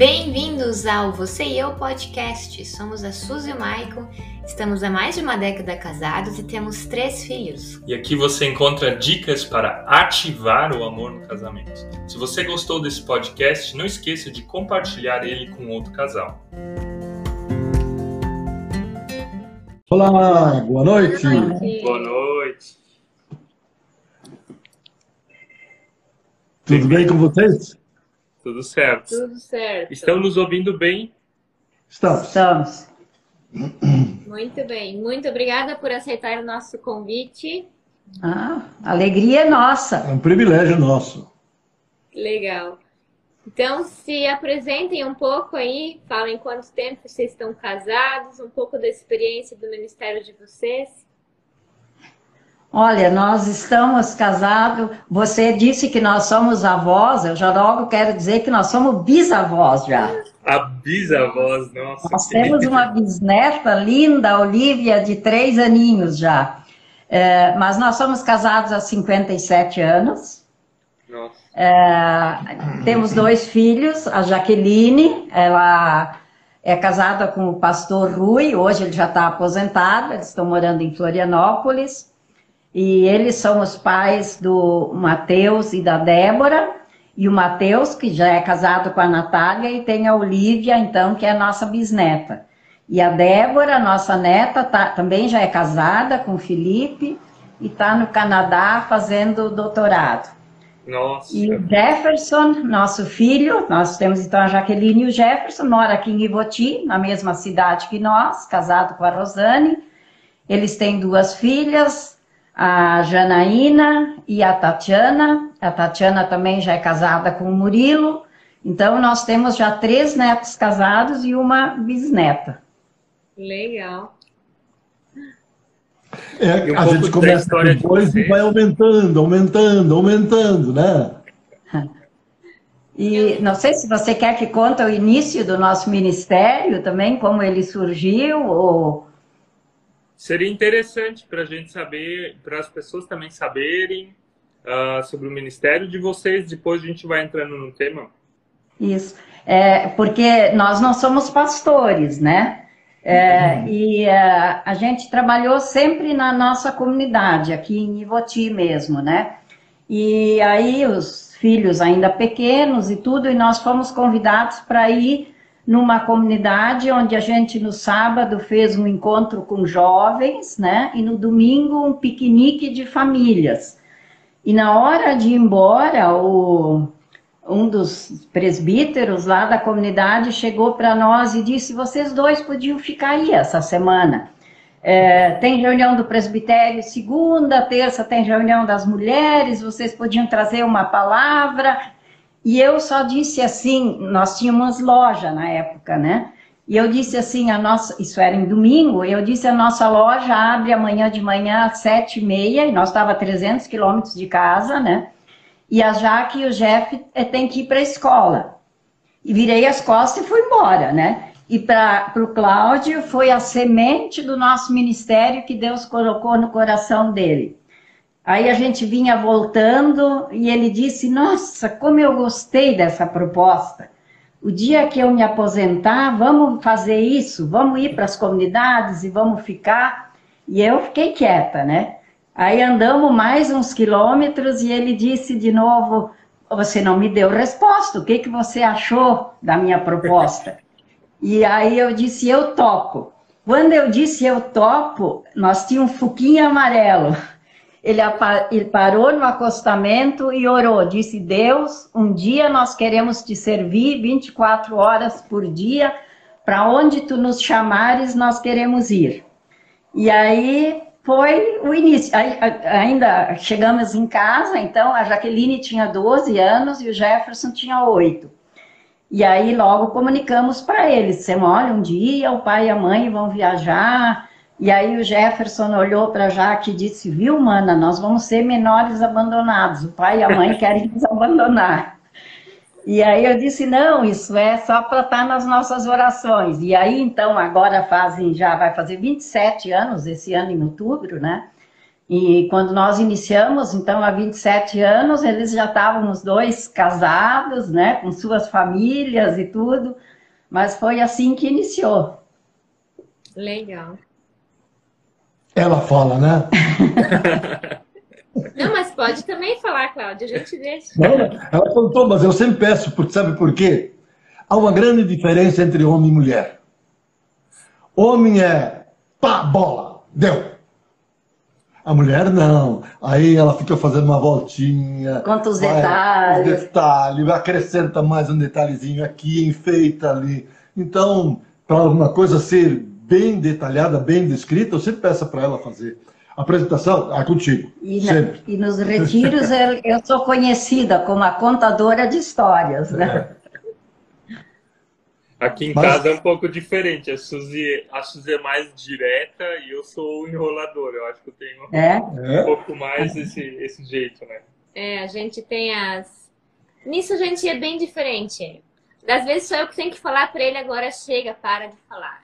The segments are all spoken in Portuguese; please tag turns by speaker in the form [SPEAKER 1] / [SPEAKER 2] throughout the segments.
[SPEAKER 1] Bem-vindos ao Você e Eu Podcast. Somos a Suzy e o Maicon, estamos há mais de uma década casados e temos três filhos.
[SPEAKER 2] E aqui você encontra dicas para ativar o amor no casamento. Se você gostou desse podcast, não esqueça de compartilhar ele com outro casal.
[SPEAKER 3] Olá, boa noite.
[SPEAKER 1] Boa noite.
[SPEAKER 2] Boa noite.
[SPEAKER 3] Tudo bem com vocês?
[SPEAKER 2] Tudo certo.
[SPEAKER 4] Tudo certo.
[SPEAKER 2] Estão nos ouvindo bem?
[SPEAKER 3] Estamos.
[SPEAKER 4] Estamos. Muito bem. Muito obrigada por aceitar o nosso convite.
[SPEAKER 5] Ah, alegria é nossa.
[SPEAKER 3] É um privilégio nosso.
[SPEAKER 4] Legal. Então, se apresentem um pouco aí, falem quanto tempo vocês estão casados, um pouco da experiência do ministério de vocês.
[SPEAKER 5] Olha, nós estamos casados. Você disse que nós somos avós, eu já logo quero dizer que nós somos bisavós já.
[SPEAKER 2] A bisavós, nossa.
[SPEAKER 5] Nós temos uma bisneta linda, Olivia, de três aninhos já. É, mas nós somos casados há 57 anos.
[SPEAKER 2] Nossa.
[SPEAKER 5] É, temos dois filhos, a Jaqueline, ela é casada com o pastor Rui, hoje ele já está aposentado, eles estão morando em Florianópolis. E eles são os pais do Mateus e da Débora. E o Mateus, que já é casado com a Natália, e tem a Olivia, então, que é a nossa bisneta. E a Débora, nossa neta, tá, também já é casada com o Felipe e está no Canadá fazendo doutorado.
[SPEAKER 2] Nossa.
[SPEAKER 5] E o Jefferson, nosso filho, nós temos então a Jaqueline e o Jefferson, mora aqui em Ivoti, na mesma cidade que nós, casado com a Rosane. Eles têm duas filhas, a Janaína e a Tatiana. A Tatiana também já é casada com o Murilo. Então, nós temos já três netos casados e uma bisneta.
[SPEAKER 4] Legal.
[SPEAKER 3] É,
[SPEAKER 2] um
[SPEAKER 3] a gente começa
[SPEAKER 2] história
[SPEAKER 3] com
[SPEAKER 2] de
[SPEAKER 3] e vai aumentando, aumentando, aumentando, né?
[SPEAKER 5] E não sei se você quer que conte o início do nosso ministério também, como ele surgiu, ou...
[SPEAKER 2] Seria interessante para a gente saber, para as pessoas também saberem ah, sobre o ministério de vocês. Depois a gente vai entrando no tema.
[SPEAKER 5] Isso. É, porque nós não somos pastores, né? É, E é, a gente trabalhou sempre na nossa comunidade, aqui em Ivoti mesmo, né? E aí os filhos ainda pequenos e tudo, e nós fomos convidados para ir numa comunidade onde a gente no sábado fez um encontro com jovens, né? E no domingo um piquenique de famílias. E na hora de ir embora, o, um dos presbíteros lá da comunidade chegou para nós e disse: vocês dois podiam ficar aí essa semana. É, tem reunião do presbitério segunda, terça tem reunião das mulheres, vocês podiam trazer uma palavra. E eu só disse assim: nós tínhamos loja na época, né? E eu disse assim: a nossa, isso era em domingo, eu disse: a nossa loja abre amanhã de manhã às sete e meia, e nós estava a 300 quilômetros de casa, né? E a Jaque e o Jeff eh, têm que ir para a escola. E virei as costas e fui embora, né? E para o Cláudio foi a semente do nosso ministério que Deus colocou no coração dele. Aí a gente vinha voltando e ele disse: Nossa, como eu gostei dessa proposta. O dia que eu me aposentar, vamos fazer isso, vamos ir para as comunidades e vamos ficar. E eu fiquei quieta, né? Aí andamos mais uns quilômetros e ele disse de novo: Você não me deu resposta, o que, que você achou da minha proposta? E aí eu disse: Eu topo. Quando eu disse eu topo, nós tínhamos um fuquinho amarelo. Ele, ele parou no acostamento e orou. Disse: Deus, um dia nós queremos te servir 24 horas por dia. Para onde tu nos chamares, nós queremos ir. E aí foi o início. Ainda chegamos em casa, então a Jaqueline tinha 12 anos e o Jefferson tinha 8. E aí logo comunicamos para eles, dissemos, olha, um dia o pai e a mãe vão viajar. E aí o Jefferson olhou para Jaque e disse, viu, mana, nós vamos ser menores abandonados. O pai e a mãe querem nos abandonar. E aí eu disse, não, isso é só para estar nas nossas orações. E aí, então, agora fazem, já vai fazer 27 anos, esse ano em outubro, né? E quando nós iniciamos, então, há 27 anos, eles já estavam os dois casados, né, com suas famílias e tudo, mas foi assim que iniciou.
[SPEAKER 4] Legal.
[SPEAKER 3] Ela fala, né?
[SPEAKER 4] Não, mas pode também falar, Cláudia, a gente deixa.
[SPEAKER 3] Não, ela contou, mas eu sempre peço, porque sabe por quê? Há uma grande diferença entre homem e mulher. Homem é pá, bola, deu. A mulher não. Aí ela fica fazendo uma voltinha.
[SPEAKER 5] Conta os
[SPEAKER 3] vai-
[SPEAKER 5] detalhes.
[SPEAKER 3] Os detalhes, acrescenta mais um detalhezinho aqui, enfeita ali. Então, para alguma coisa ser bem detalhada, bem descrita, eu sempre peço para ela fazer. Apresentação, ah, contigo.
[SPEAKER 5] E, na- e nos retiros eu, eu sou conhecida como a contadora de histórias, né?
[SPEAKER 2] Aqui em
[SPEAKER 3] Mas-
[SPEAKER 2] casa é um pouco diferente. A Suzy, a Suzy é mais direta e eu sou o enrolador. Eu acho que eu tenho
[SPEAKER 5] É.
[SPEAKER 2] um
[SPEAKER 3] É.
[SPEAKER 2] pouco mais esse, esse jeito, né?
[SPEAKER 4] É, a gente tem as. Nisso a gente é bem diferente. Às vezes sou eu que tenho que falar pra ele agora, chega, para de falar.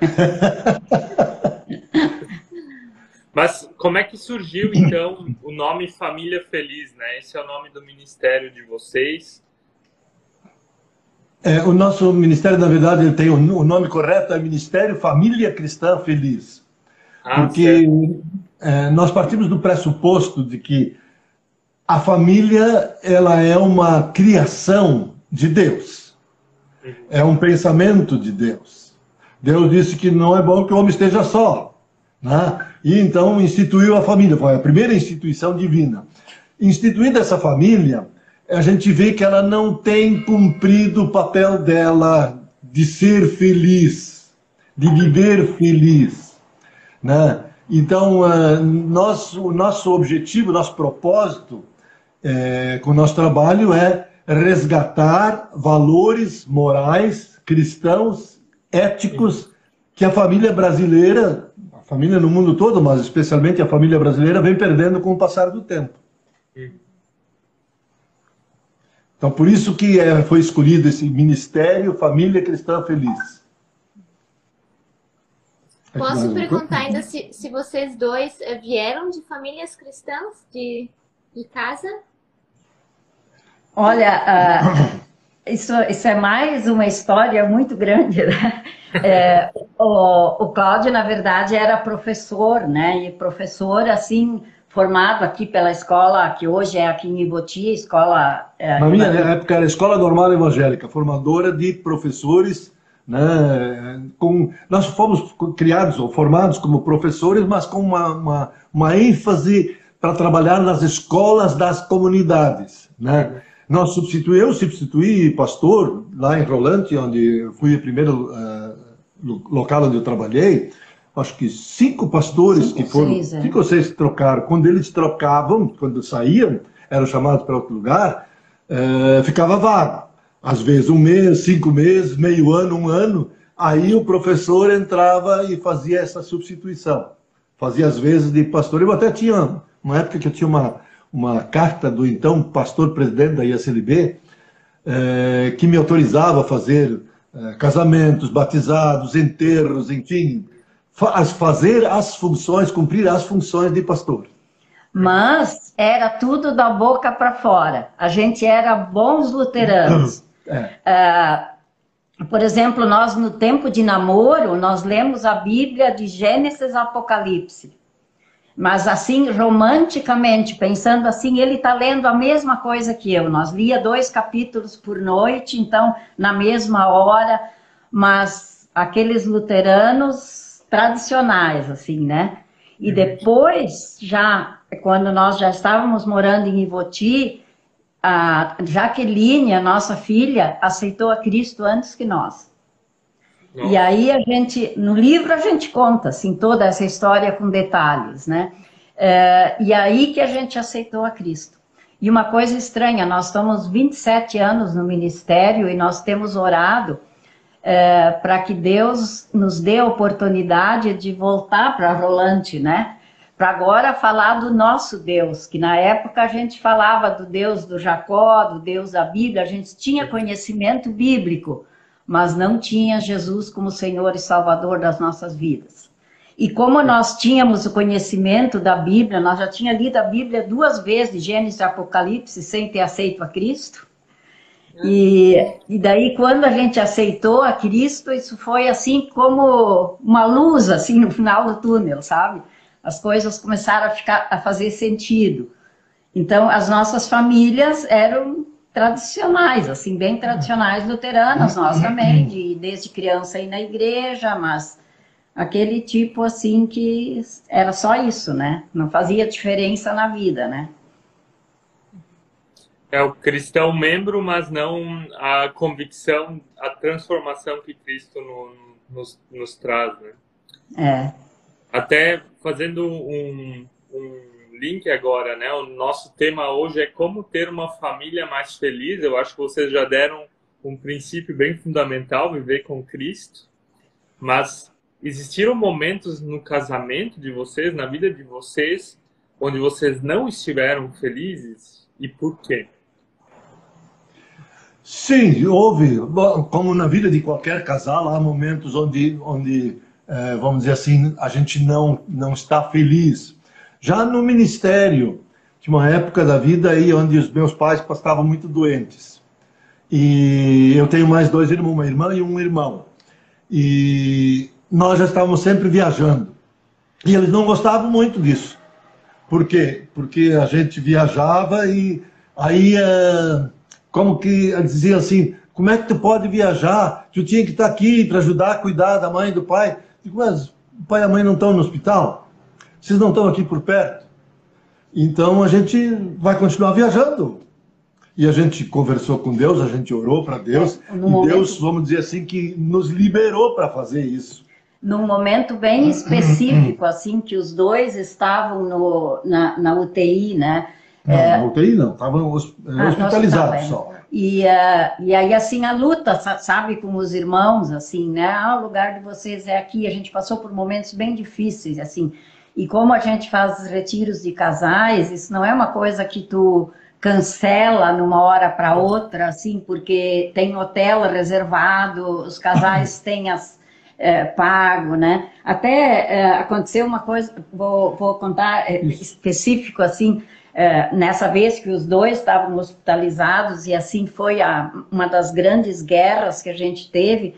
[SPEAKER 2] Mas como é que surgiu, então, o nome Família Feliz, né? Esse é o nome do ministério de vocês.
[SPEAKER 3] É, o nosso ministério, na verdade, ele tem o, o nome correto, é Ministério Família Cristã Feliz.
[SPEAKER 2] Ah,
[SPEAKER 3] porque é, nós partimos do pressuposto de que a família ela é uma criação de Deus. É um pensamento de Deus. Deus disse que não é bom que o homem esteja só. Né? E então instituiu a família, foi a primeira instituição divina. Instituída essa família, a gente vê que ela não tem cumprido o papel dela de ser feliz, de viver feliz. Né? Então, ah, nós, o nosso objetivo, nosso propósito eh, com o nosso trabalho é resgatar valores morais cristãos, éticos, que a família brasileira, a família no mundo todo, mas especialmente a família brasileira, vem perdendo com o passar do tempo. Então, por isso que eh, foi escolhido esse Ministério Família Cristã Feliz.
[SPEAKER 4] Posso perguntar ainda se, se vocês dois eh, vieram de famílias cristãs de, de casa?
[SPEAKER 5] Olha, ah, isso, isso é mais uma história muito grande, né? É, o, o Cláudio, na verdade, era professor, né? E professor, assim, formado aqui pela escola, que hoje é aqui em Iboti, escola... é,
[SPEAKER 3] Na minha época era Escola Normal Evangélica, formadora de professores, né? Com, nós fomos criados ou formados como professores, mas com uma, uma, uma ênfase para trabalhar nas escolas das comunidades, né? Nós substituí, eu substituí pastor lá em Rolante, onde eu fui o primeiro lo- local onde eu trabalhei. Acho que cinco pastores
[SPEAKER 5] Cinco
[SPEAKER 3] que foram,
[SPEAKER 5] seis, é.
[SPEAKER 3] cinco ou seis trocaram. Quando eles trocavam, quando saíam, eram chamados para outro lugar, eh, ficava vago. Às vezes um mês, cinco meses, meio ano, um ano. Aí o professor entrava e fazia essa substituição. Fazia às vezes de pastor. Eu até tinha, uma época que eu tinha uma, uma carta do então pastor presidente da ISLB, eh, que me autorizava a fazer eh, casamentos, batizados, enterros, enfim, fa- as- fazer as funções, cumprir as funções de pastor.
[SPEAKER 5] Mas era tudo da boca para fora. A gente era bons luteranos.
[SPEAKER 3] É.
[SPEAKER 5] Ah, por exemplo, nós no tempo de namoro, nós lemos a Bíblia de Gênesis a Apocalipse. Mas assim, romanticamente, pensando assim, ele está lendo a mesma coisa que eu. Nós lia dois capítulos por noite, então, na mesma hora, mas aqueles luteranos tradicionais, assim, né? E depois, já, quando nós já estávamos morando em Ivoti, a Jaqueline, a nossa filha, aceitou a Cristo antes que nós. E aí a gente, no livro a gente conta, assim, toda essa história com detalhes, né? É, e aí que a gente aceitou a Cristo. E uma coisa estranha, nós estamos 27 anos no ministério e nós temos orado é, para que Deus nos dê a oportunidade de voltar para Rolante, né? Para agora falar do nosso Deus, que na época a gente falava do Deus do Jacó, do Deus da Bíblia, a gente tinha conhecimento bíblico, mas não tinha Jesus como Senhor e Salvador das nossas vidas. E como nós tínhamos o conhecimento da Bíblia, nós já tinha lido a Bíblia duas vezes, Gênesis e Apocalipse, sem ter aceito a Cristo. E, e daí, quando a gente aceitou a Cristo, isso foi assim como uma luz, assim, no final do túnel, sabe? As coisas começaram a, ficar, a fazer sentido. Então, as nossas famílias eram tradicionais, assim, bem tradicionais luteranas, nós também, de, desde criança ir na igreja, mas aquele tipo assim que era só isso, né? Não fazia diferença na vida, né?
[SPEAKER 2] É o cristão membro, mas não a convicção, a transformação que Cristo no, nos, nos traz, né?
[SPEAKER 5] É.
[SPEAKER 2] Até fazendo um, um link agora, né? O nosso tema hoje é como ter uma família mais feliz. Eu acho que vocês já deram um princípio bem fundamental, viver com Cristo. Mas existiram momentos no casamento de vocês, na vida de vocês, onde vocês não estiveram felizes? E por quê?
[SPEAKER 3] Sim, houve. Como na vida de qualquer casal, há momentos onde, onde é, vamos dizer assim, a gente não, não está feliz. Já no ministério, tinha uma época da vida aí onde os meus pais estavam muito doentes. E eu tenho mais dois irmãos, uma irmã e um irmão. E nós já estávamos sempre viajando. E eles não gostavam muito disso. Por quê? Porque a gente viajava e aí, é, como que dizia assim, como é que tu pode viajar? Tu tinha que estar aqui para ajudar cuidar da mãe e do pai. Digo, mas o pai e a mãe não estão no hospital? Vocês não estão aqui por perto? Então a gente vai continuar viajando. E a gente conversou com Deus, a gente orou para Deus, é, e momento... Deus, vamos dizer assim, que nos liberou para fazer isso
[SPEAKER 5] num momento bem específico, assim, que os dois estavam no, na, na UTI, né?
[SPEAKER 3] Não, é... na UTI não, estavam ah, hospitalizados é. só.
[SPEAKER 5] E, uh, e aí, assim, a luta, sabe, com os irmãos, assim, né? Ah, o lugar de vocês é aqui. A gente passou por momentos bem difíceis, assim. E como a gente faz retiros de casais, isso não é uma coisa que tu cancela numa hora para outra, assim, porque tem hotel reservado, os casais têm as é, pago, né? Até é, aconteceu uma coisa, vou, vou contar é, específico assim, nessa vez que os dois estavam hospitalizados e assim foi a, uma das grandes guerras que a gente teve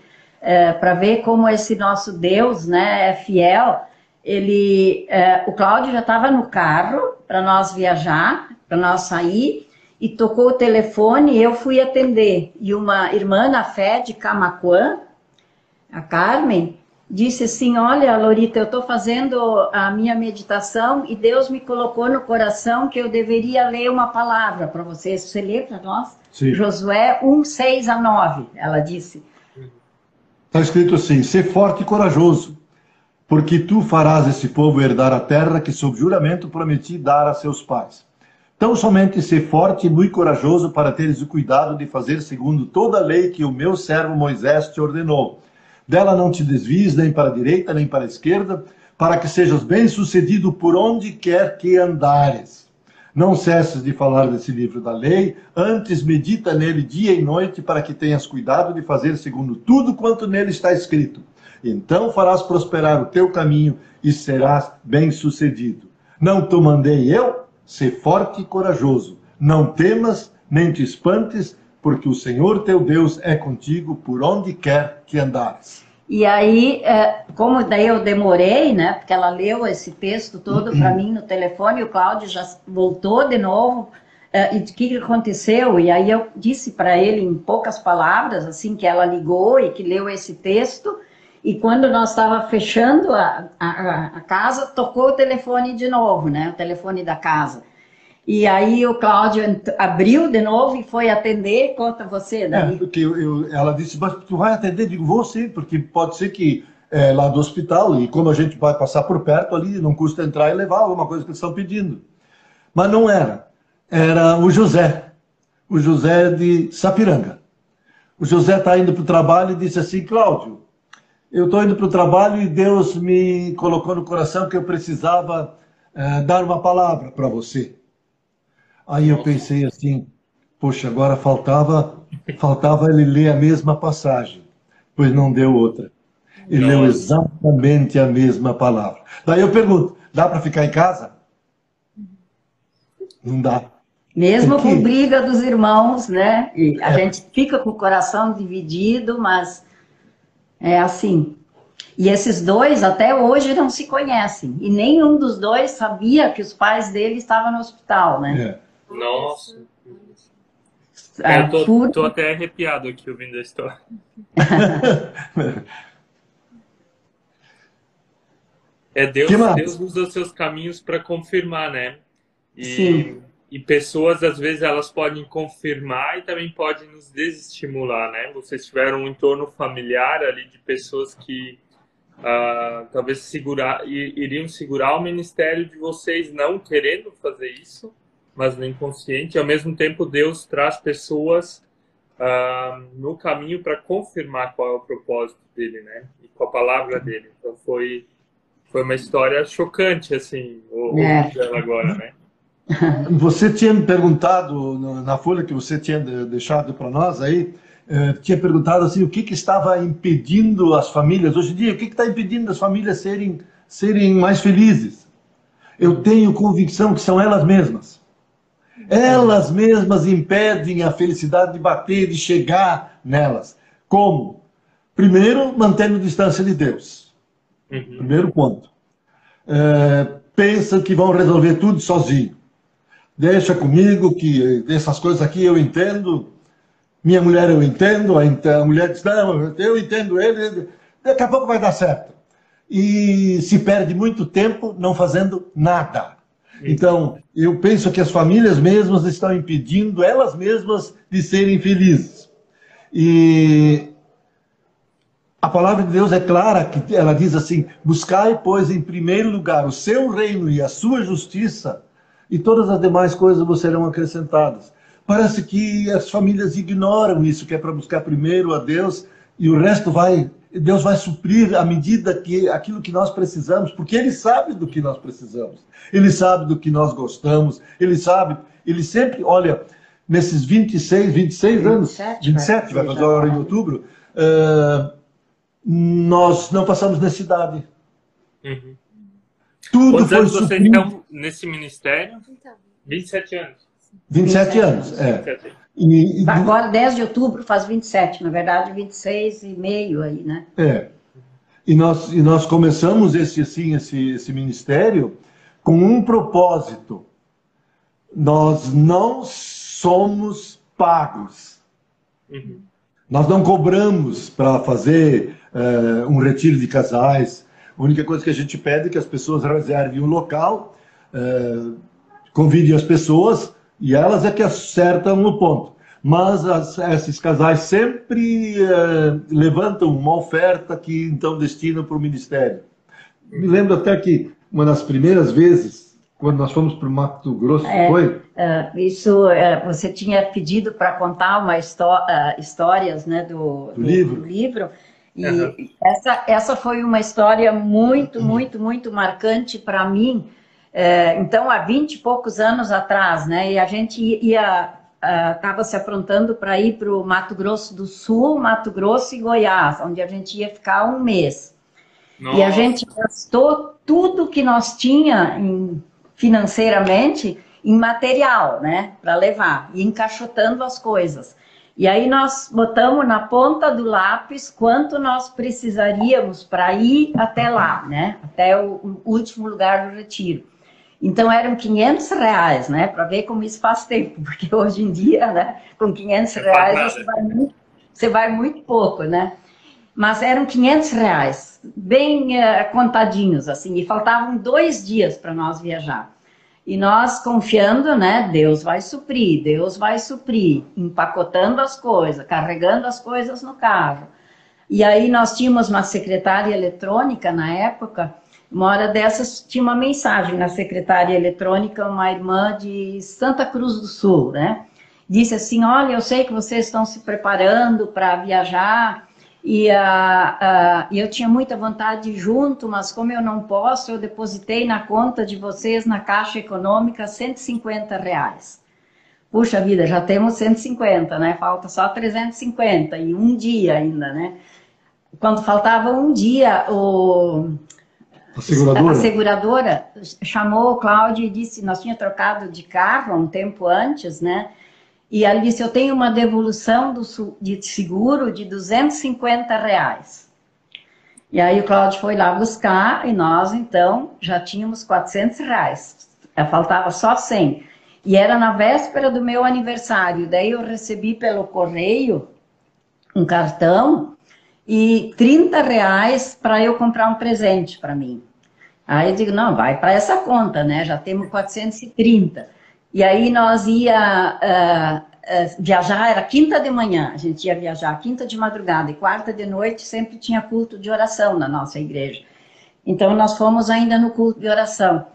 [SPEAKER 5] para ver como esse nosso Deus, né, é fiel. Ele, é, o Cláudio já estava no carro para nós viajar, para nós sair e tocou o telefone e eu fui atender. E uma irmã na fé de Camacuã, a Carmen, disse assim: Olha, Lorita, eu estou fazendo a minha meditação e Deus me colocou no coração que eu deveria ler uma palavra para vocês. Você lê para nós? Sim. Josué 1, 6 a 9, ela disse.
[SPEAKER 3] Está escrito assim: Ser forte e corajoso, porque tu farás esse povo herdar a terra que, sob juramento, prometi dar a seus pais. Tão somente ser forte e muito corajoso para teres o cuidado de fazer segundo toda a lei que o meu servo Moisés te ordenou dela não te desvies nem para a direita nem para a esquerda, para que sejas bem-sucedido por onde quer que andares. Não cesses de falar desse livro da lei, antes medita nele dia e noite, para que tenhas cuidado de fazer segundo tudo quanto nele está escrito. Então farás prosperar o teu caminho e serás bem-sucedido. Não te mandei eu? Ser forte e corajoso. Não temas, nem te espantes, porque o Senhor teu Deus é contigo por onde quer que andares.
[SPEAKER 5] E aí, é, como daí eu demorei, né? Porque ela leu esse texto todo para mim no telefone, e o Cláudio já voltou de novo. É, e o que aconteceu? E aí eu disse para ele em poucas palavras, assim, que ela ligou e que leu esse texto. E quando nós estava fechando a, a, a casa, tocou o telefone de novo, né? O telefone da casa. E aí o Cláudio abriu de novo e foi atender, conta você daí.
[SPEAKER 3] É, porque eu, eu, ela disse, mas tu vai atender? Digo, vou sim, porque pode ser que é, lá do hospital, e como a gente vai passar por perto ali, não custa entrar e levar alguma coisa que eles estão pedindo. Mas não era. Era o José, o José de Sapiranga. O José está indo para o trabalho e disse assim, Cláudio, eu estou indo para o trabalho e Deus me colocou no coração que eu precisava é, dar uma palavra para você. Aí eu pensei assim, poxa, agora faltava, faltava ele ler a mesma passagem, pois não deu outra. e leu exatamente a mesma palavra. Daí eu pergunto: dá para ficar em casa? Não dá.
[SPEAKER 5] Mesmo com briga dos irmãos, né? E a é. gente fica com o coração dividido, mas é assim. E esses dois até hoje não se conhecem. E nenhum dos dois sabia que os pais dele estavam no hospital,
[SPEAKER 2] né? É. Nossa. É, eu tô, por... tô, até arrepiado aqui ouvindo a história. é Deus, Deus usa os seus caminhos para confirmar, né? E, Sim. E pessoas, às vezes, elas podem confirmar e também podem nos desestimular, né? Vocês tiveram um entorno familiar ali de pessoas que uh, talvez segurar, iriam segurar o ministério de vocês não querendo fazer isso, mas no inconsciente. E, ao mesmo tempo, Deus traz pessoas uh, no caminho para confirmar qual é o propósito dele, né? E com a palavra dele. Então, foi, foi uma história chocante, assim, o, é. agora, né?
[SPEAKER 3] Você tinha me perguntado na folha que você tinha deixado para nós aí, eh, tinha perguntado assim o que, que estava impedindo as famílias hoje em dia, o que, que está impedindo as famílias serem serem mais felizes? Eu tenho convicção que são elas mesmas. Elas mesmas impedem a felicidade de bater, de chegar nelas. Como? Primeiro, mantendo distância de Deus. Uhum. Primeiro ponto. É, pensam que vão resolver tudo sozinho. Deixa comigo que essas coisas aqui eu entendo. Minha mulher eu entendo. A mulher diz, não, eu entendo ele. Daqui a pouco vai dar certo. E se perde muito tempo não fazendo nada. Então, eu penso que as famílias mesmas estão impedindo elas mesmas de serem felizes. E a palavra de Deus é clara, que ela diz assim: buscai, pois, em primeiro lugar o seu reino e a sua justiça, e todas as demais coisas vos serão acrescentadas. Parece que as famílias ignoram isso, que é para buscar primeiro a Deus e o resto vai Deus vai suprir à medida que aquilo que nós precisamos, porque Ele sabe do que nós precisamos, Ele sabe do que nós gostamos, Ele sabe, Ele sempre, olha, nesses 26, 26 27, anos, 27 vai fazer agora em outubro, uh, nós não passamos necessidade.
[SPEAKER 2] Uhum. Tudo Quantos foi anos vocês estão nesse ministério? 27 então. anos.
[SPEAKER 3] 27, 27 anos, é. 27.
[SPEAKER 5] E, e... Agora, 10 de outubro, faz 27, na verdade, 26 e meio aí, né?
[SPEAKER 3] É. E nós, e nós começamos esse, assim, esse, esse ministério com um propósito. Nós não somos pagos. Uhum. Nós não cobramos para fazer uh, um retiro de casais. A única coisa que a gente pede é que as pessoas reservem um local, uh, convidem as pessoas e elas é que acertam no ponto. Mas as, esses casais sempre eh, levantam uma oferta que então destinam para o ministério. Me lembro até que uma das primeiras vezes, quando nós fomos para o Mato Grosso, é, foi?
[SPEAKER 5] Uh, isso, uh, você tinha pedido para contar uma uh, histórias né, do, do, do, livro. Do livro e uhum. essa, essa foi uma história muito, muito, muito marcante para mim, é, então, há vinte e poucos anos atrás, né? E a gente ia estava se aprontando para ir para o Mato Grosso do Sul, Mato Grosso e Goiás, onde a gente ia ficar um mês. Nossa. E a gente gastou tudo que nós tinha em, financeiramente em material, né, para levar, e encaixotando as coisas. E aí nós botamos na ponta do lápis quanto nós precisaríamos para ir até lá, né, até o, o último lugar do retiro. Então eram 500 reais, né? Para ver como isso faz tempo, porque hoje em dia, né? Com 500 reais você vai, muito, você vai muito pouco, né? Mas eram 500 reais, bem uh, contadinhos, assim, e faltavam dois dias para nós viajar. E nós confiando, né? Deus vai suprir, Deus vai suprir, empacotando as coisas, carregando as coisas no carro. E aí nós tínhamos uma secretária eletrônica na época uma hora dessas tinha uma mensagem na secretária eletrônica, uma irmã de Santa Cruz do Sul, né? Disse assim: Olha, eu sei que vocês estão se preparando para viajar e uh, uh, eu tinha muita vontade de ir junto, mas como eu não posso, eu depositei na conta de vocês na Caixa Econômica 150 reais. Puxa vida, já temos 150, né? Falta só 350 e um dia ainda, né? quando faltava um dia, o,
[SPEAKER 3] a seguradora?
[SPEAKER 5] a seguradora chamou o Cláudio e disse, nós tínhamos trocado de carro um tempo antes, né? E ela disse, eu tenho uma devolução do, de seguro de 250 reais. E aí o Cláudio foi lá buscar e nós, então, já tínhamos 400 reais. Faltava só 100. E era na véspera do meu aniversário. Daí eu recebi pelo correio um cartão e 30 reais para eu comprar um presente para mim. Aí eu digo, não, vai para essa conta, né? Já temos 430. E aí nós ia uh, uh, viajar, era quinta de manhã, a gente ia viajar quinta de madrugada e quarta de noite sempre tinha culto de oração na nossa igreja. Então nós fomos ainda no culto de oração.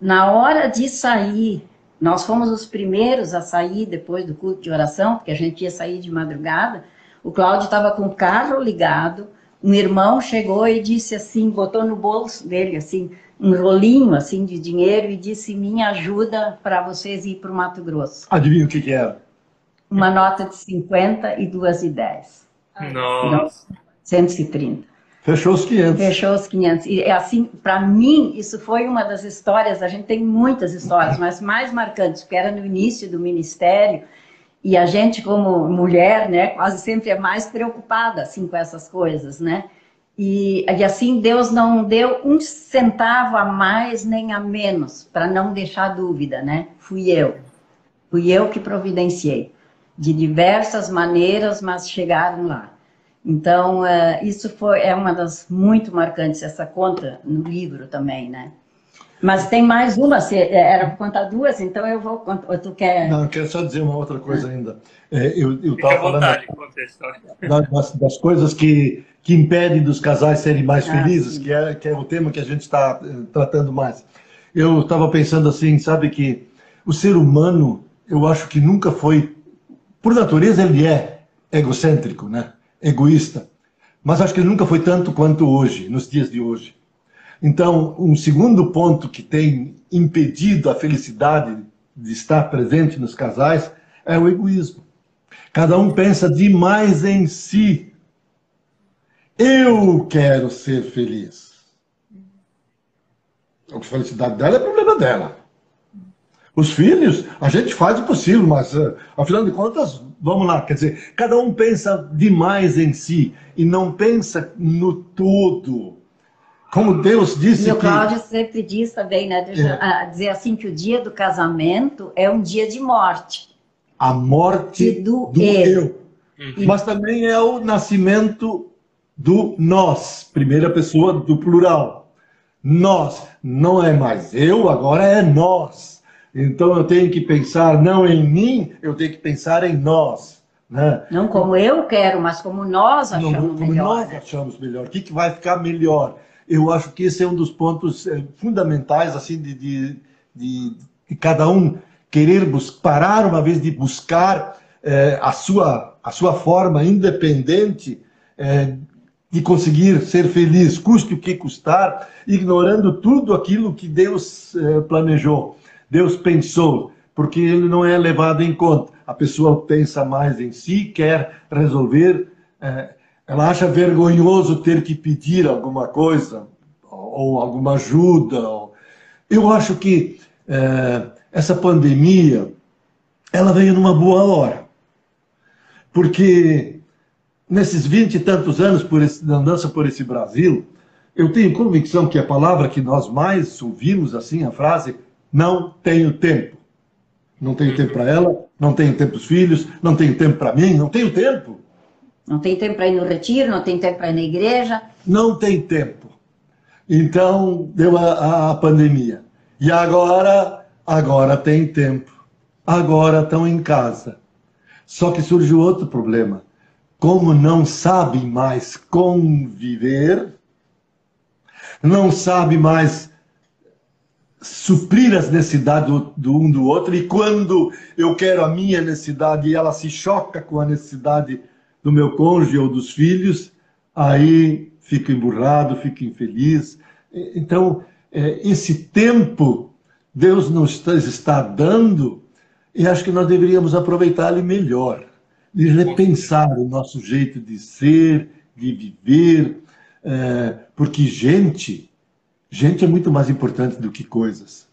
[SPEAKER 5] Na hora de sair, nós fomos os primeiros a sair depois do culto de oração, porque a gente ia sair de madrugada. O Cláudio estava com o carro ligado, um irmão chegou e disse assim, botou no bolso dele assim, um rolinho assim de dinheiro e disse minha ajuda para vocês ir para o Mato Grosso.
[SPEAKER 3] Adivinha o que, que era?
[SPEAKER 5] Uma nota de 50 e duas e 10.
[SPEAKER 2] Nossa.
[SPEAKER 5] 130.
[SPEAKER 3] Fechou os 500.
[SPEAKER 5] Fechou os 500. E assim, para mim, isso foi uma das histórias, a gente tem muitas histórias, mas mais marcantes, porque era no início do ministério, e a gente, como mulher, né, quase sempre é mais preocupada, assim, com essas coisas, né? E, e assim, Deus não deu um centavo a mais nem a menos, para não deixar dúvida, né? Fui eu. Fui eu que providenciei. De diversas maneiras, mas chegaram lá. Então, uh, isso foi, é uma das muito marcantes, essa conta no livro também, né? Mas tem mais uma, se é, era para contar duas, então eu vou contar. Tu quer...
[SPEAKER 3] Não, eu quero só dizer uma outra coisa ainda. É, eu
[SPEAKER 2] estava falando
[SPEAKER 3] das, das, coisas que, que impedem dos casais serem mais ah, felizes, que, é, que é o tema que a gente está eh, tratando mais. Eu estava pensando assim, sabe, que o ser humano, eu acho que nunca foi, por natureza ele é egocêntrico, né? egoísta. Mas acho que ele nunca foi tanto quanto hoje, nos dias de hoje. Então, um segundo ponto que tem impedido a felicidade de estar presente nos casais é o egoísmo. Cada um pensa demais em si. Eu quero ser feliz. A felicidade dela é problema dela. Os filhos, a gente faz o possível, mas uh, afinal de contas, vamos lá, quer dizer, cada um pensa demais em si e não pensa no todo. Como Deus disse.
[SPEAKER 5] E o
[SPEAKER 3] Cláudio
[SPEAKER 5] que... sempre diz também, né? É. Dizer assim que o dia do casamento é um dia de morte.
[SPEAKER 3] A morte do, do eu. eu. Uhum. Mas também é o nascimento do nós, primeira pessoa do plural. Nós, não é mais eu, agora é nós. Então eu tenho que pensar não em mim, eu tenho que pensar em nós. Né?
[SPEAKER 5] Não como eu quero, mas como nós achamos não, como melhor.
[SPEAKER 3] nós achamos melhor. O que, que vai ficar melhor? Eu acho que esse é um dos pontos é, fundamentais assim de, de, de, de, cada um querer parar uma vez de buscar é, a, sua, a sua forma independente é, de conseguir ser feliz, custe o que custar, ignorando tudo aquilo que Deus planejou. Deus pensou, porque ele não é levado em conta. A pessoa pensa mais em si, quer resolver, ela acha vergonhoso ter que pedir alguma coisa, ou alguma ajuda. Ou... Eu acho que é, essa pandemia, ela veio numa boa hora. Porque nesses vinte e tantos anos por esse, de andança por esse Brasil, eu tenho convicção que a palavra que nós mais ouvimos, assim, a frase, não tenho tempo. Não tenho tempo para ela, não tenho tempo para os filhos, não tenho tempo para mim, não tenho tempo.
[SPEAKER 5] Não tem tempo para ir no retiro, não tem tempo para ir na igreja.
[SPEAKER 3] Não tem tempo. Então deu a, a pandemia. E agora, agora tem tempo. Agora estão em casa. Só que surge outro problema. Como não sabem mais conviver, não sabe mais suprir as necessidades do, do, um do outro, e quando eu quero a minha necessidade e ela se choca com a necessidade do meu cônjuge ou dos filhos, aí fico emburrado, fico infeliz. Então, é, esse tempo Deus nos está dando e acho que nós deveríamos aproveitá-lo melhor, de repensar o nosso jeito de ser de viver, é, porque gente, gente é muito mais importante do que coisas.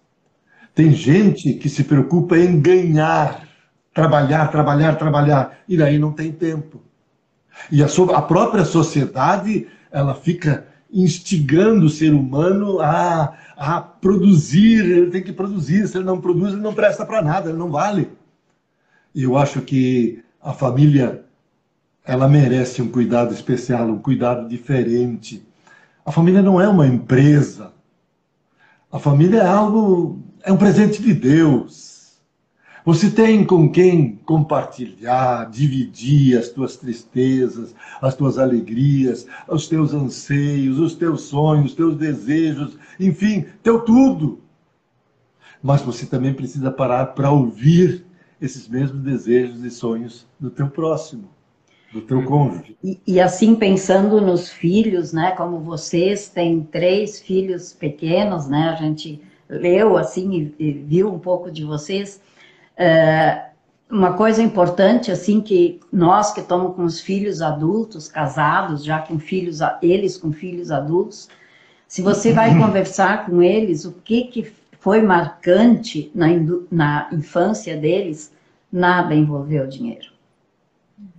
[SPEAKER 3] Tem gente que se preocupa em ganhar, trabalhar, trabalhar, trabalhar, e daí não tem tempo. E a, a própria sociedade, ela fica instigando o ser humano a, a produzir, ele tem que produzir, se ele não produz, ele não presta para nada, ele não vale. E eu acho que a família, ela merece um cuidado especial, um cuidado diferente. A família não é uma empresa. A família é algo, é um presente de Deus. Você tem com quem compartilhar, dividir as tuas tristezas, as tuas alegrias, os teus anseios, os teus sonhos, os teus desejos, enfim, teu tudo. Mas você também precisa parar para ouvir esses mesmos desejos e sonhos do teu próximo, do teu uhum. cônjuge.
[SPEAKER 5] E, e assim pensando nos filhos, né? Como vocês têm três filhos pequenos, né? A gente leu assim e, e viu um pouco de vocês é, uma coisa importante, assim, que nós que estamos com os filhos adultos, casados, já com filhos, eles com filhos adultos, se você vai conversar com eles, o que, que foi marcante na, na infância deles, nada envolveu dinheiro.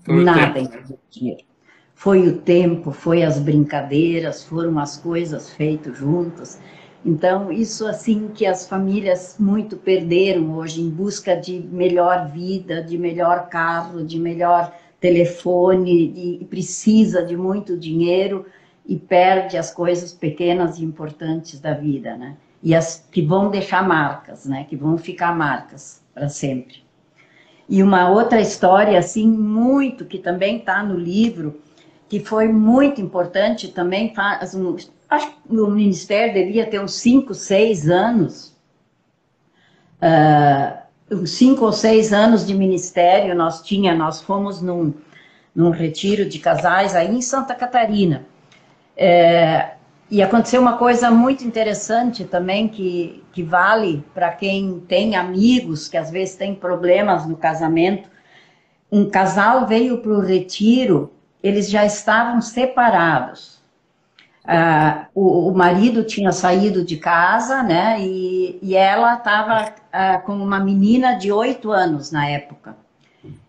[SPEAKER 5] Foi nada envolveu dinheiro. Foi o tempo, foi as brincadeiras, foram as coisas feitas juntas. Então, isso assim que as famílias muito perderam hoje em busca de melhor vida, de melhor carro, de melhor telefone, e precisa de muito dinheiro e perde as coisas pequenas e importantes da vida, né? E as que vão deixar marcas, né? Que vão ficar marcas para sempre. E uma outra história assim muito que também está no livro, que foi muito importante também faz um, acho que o Ministério devia ter uns 5, 6 anos, uh, 5 ou 6 anos de ministério nós tinha, nós fomos num, num retiro de casais aí em Santa Catarina. É, e aconteceu uma coisa muito interessante também que, que vale para quem tem amigos que às vezes tem problemas no casamento. Um casal veio para o retiro, eles já estavam separados. Uh, o, o, marido tinha saído de casa, né? E, e ela estava uh, com uma menina de oito anos na época.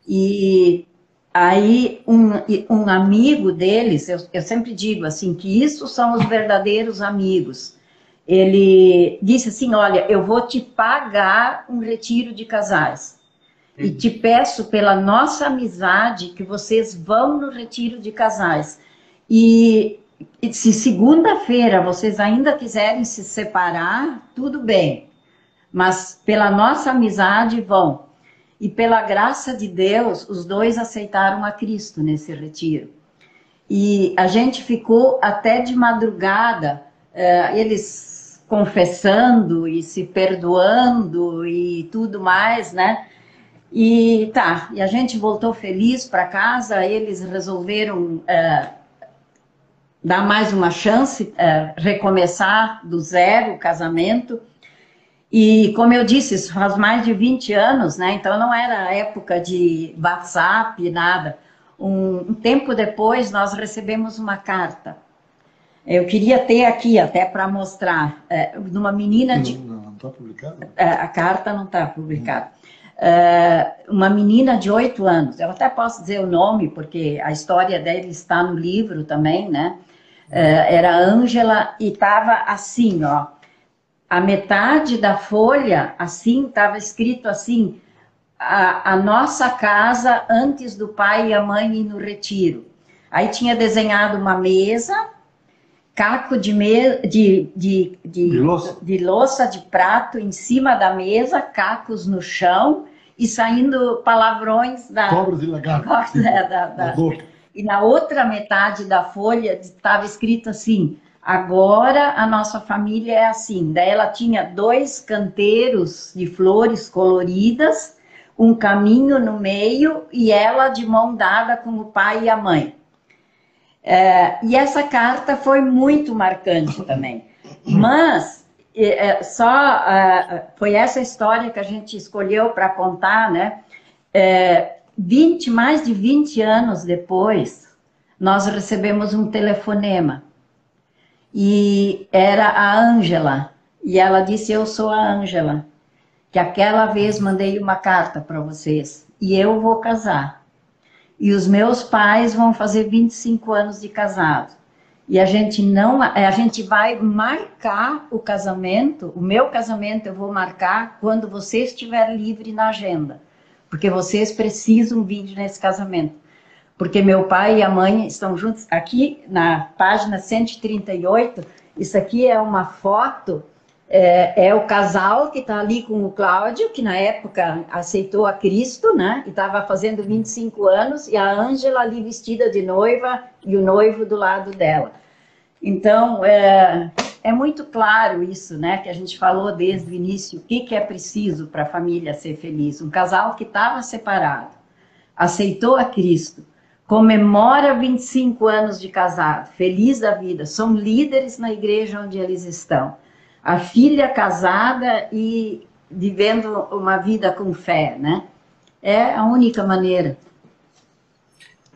[SPEAKER 5] E aí um, um amigo deles, eu, eu sempre digo assim que isso são os verdadeiros amigos. Ele disse assim, olha, eu vou te pagar um retiro de casais. E te peço pela nossa amizade que vocês vão no retiro de casais. E se segunda-feira vocês ainda quiserem se separar, tudo bem. Mas pela nossa amizade vão. E pela graça de Deus, os dois aceitaram a Cristo nesse retiro. E a gente ficou até de madrugada, uh, eles confessando e se perdoando e tudo mais, né? E tá, e a gente voltou feliz para casa, eles resolveram uh, dar mais uma chance, é, recomeçar do zero o casamento. E, como eu disse, isso faz mais de 20 anos, né? Então, não era época de WhatsApp, nada. Um, um tempo depois, nós recebemos uma carta. Eu queria ter aqui, até para mostrar, é, uma menina de...
[SPEAKER 3] Não está publicado?
[SPEAKER 5] É, a carta não está publicada. É, uma menina de oito anos, eu até posso dizer o nome, porque a história dela está no livro também, né? É, era Ângela e estava assim, ó. A metade da folha, assim, estava escrito assim: a, a, nossa casa antes do pai e a mãe ir no retiro. Aí tinha desenhado uma mesa, caco de, me, de, de, de, de, louça. de louça de prato em cima da mesa, cacos no chão e saindo palavrões da.
[SPEAKER 3] Cobras e lagartos.
[SPEAKER 5] Da, da, da, e na outra metade da folha estava escrito assim: agora a nossa família é assim. Daí ela tinha dois canteiros de flores coloridas, um caminho no meio e ela de mão dada com o pai e a mãe. É, e essa carta foi muito marcante também. Mas é, só é, foi essa história que a gente escolheu para contar, né? É, 20, mais de 20 anos depois, nós recebemos um telefonema. E era a Ângela. E ela disse: Eu sou a Ângela, que aquela vez mandei uma carta para vocês. E eu vou casar. E os meus pais vão fazer 25 anos de casado. E a gente não, a gente vai marcar o casamento, o meu casamento eu vou marcar quando você estiver livre na agenda, porque vocês precisam vir nesse casamento. Porque meu pai e a mãe estão juntos. Aqui na página 138, isso aqui é uma foto é, é, o casal que está ali com o Cláudio, que na época aceitou a Cristo, né? E estava fazendo 25 anos, e a Ângela ali vestida de noiva e o noivo do lado dela. Então, é, é muito claro isso, né? Que a gente falou desde o início, o que, que é preciso para a família ser feliz. Um casal que estava separado, aceitou a Cristo, comemora 25 anos de casado, feliz da vida, são líderes na igreja onde eles estão a filha casada e vivendo uma vida com fé, né? É a única maneira.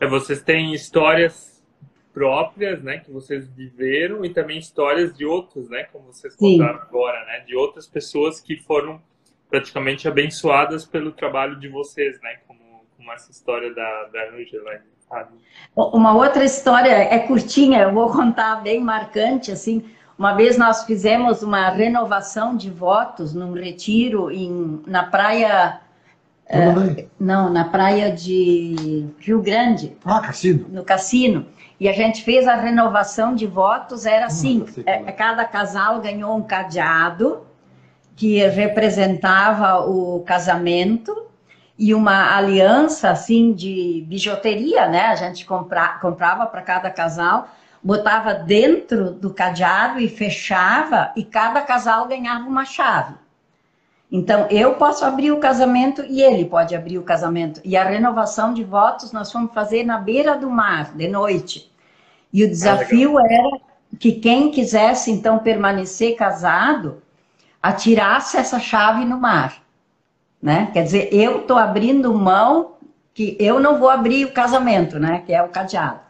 [SPEAKER 2] É, vocês têm histórias próprias, né, que vocês viveram e também histórias de outros, né, como vocês Sim. contaram agora, né, de outras pessoas que foram praticamente abençoadas pelo trabalho de vocês, né, como, como essa história da, da Angela.
[SPEAKER 5] Uma outra história é curtinha, eu vou contar bem marcante, assim, uma vez nós fizemos uma renovação de votos num retiro em, na praia. Uh, não, na praia de Rio Grande.
[SPEAKER 3] Ah, Cassino.
[SPEAKER 5] No Cassino. E a gente fez a renovação de votos, era assim: é, é, cada casal ganhou um cadeado que representava o casamento e uma aliança assim de bijuteria, né? A gente compra, comprava para cada casal botava dentro do cadeado e fechava, e cada casal ganhava uma chave. Então, eu posso abrir o casamento e ele pode abrir o casamento. E a renovação de votos nós fomos fazer na beira do mar, de noite. E o desafio ah, era que quem quisesse, então, permanecer casado, atirasse essa chave no mar. Né? Quer dizer, eu estou abrindo mão que eu não vou abrir o casamento, né? Que é o cadeado.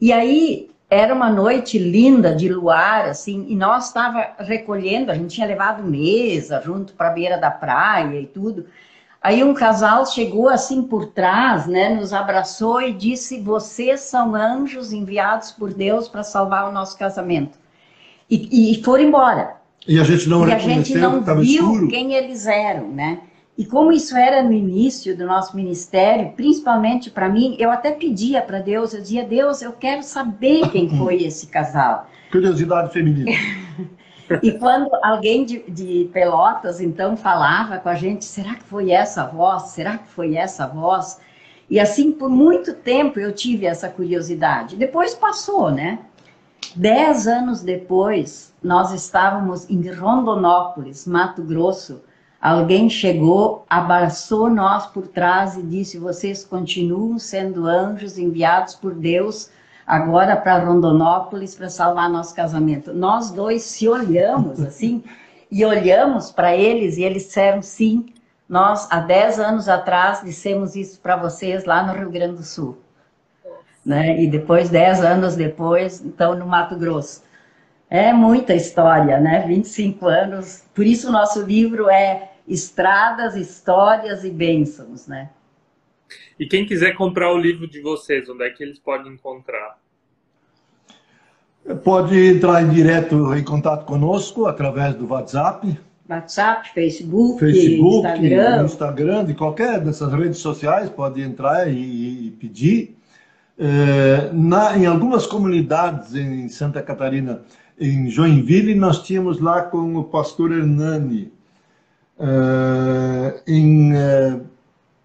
[SPEAKER 5] E aí, era uma noite linda de luar, assim, e nós estava recolhendo, a gente tinha levado mesa junto para a beira da praia e tudo. Aí um casal chegou assim por trás, né, nos abraçou e disse: "Vocês são anjos enviados por Deus para salvar o nosso casamento". E, e foram embora.
[SPEAKER 3] E a gente não
[SPEAKER 5] e a gente não viu escuro. quem eles eram, né? E como isso era no início do nosso ministério, principalmente para mim, eu até pedia para Deus, eu dizia, Deus, eu quero saber quem foi esse casal.
[SPEAKER 3] Curiosidade feminina.
[SPEAKER 5] e quando alguém de, de, Pelotas, então, falava com a gente, será que foi essa voz? Será que foi essa voz? E assim, por muito tempo eu tive essa curiosidade. Depois passou, né? Dez anos depois, nós estávamos em Rondonópolis, Mato Grosso, Alguém chegou, abraçou nós por trás e disse: Vocês continuam sendo anjos enviados por Deus agora para Rondonópolis para salvar nosso casamento. Nós dois se olhamos assim e olhamos para eles e eles disseram: Sim, nós há 10 anos atrás dissemos isso para vocês lá no Rio Grande do Sul. Né? E depois, 10 anos depois, então no Mato Grosso. É muita história, né? 25 anos. Por isso o nosso livro é estradas, histórias e bênçãos, né?
[SPEAKER 2] E quem quiser comprar o livro de vocês, onde é que eles podem encontrar?
[SPEAKER 3] Pode entrar em direto em contato conosco através do WhatsApp.
[SPEAKER 5] WhatsApp, Facebook,
[SPEAKER 3] Facebook Instagram. Instagram, de qualquer dessas redes sociais, pode entrar e, e pedir. É, na, em algumas comunidades em Santa Catarina, em Joinville, nós tínhamos lá com o pastor Hernani, uh, em uh,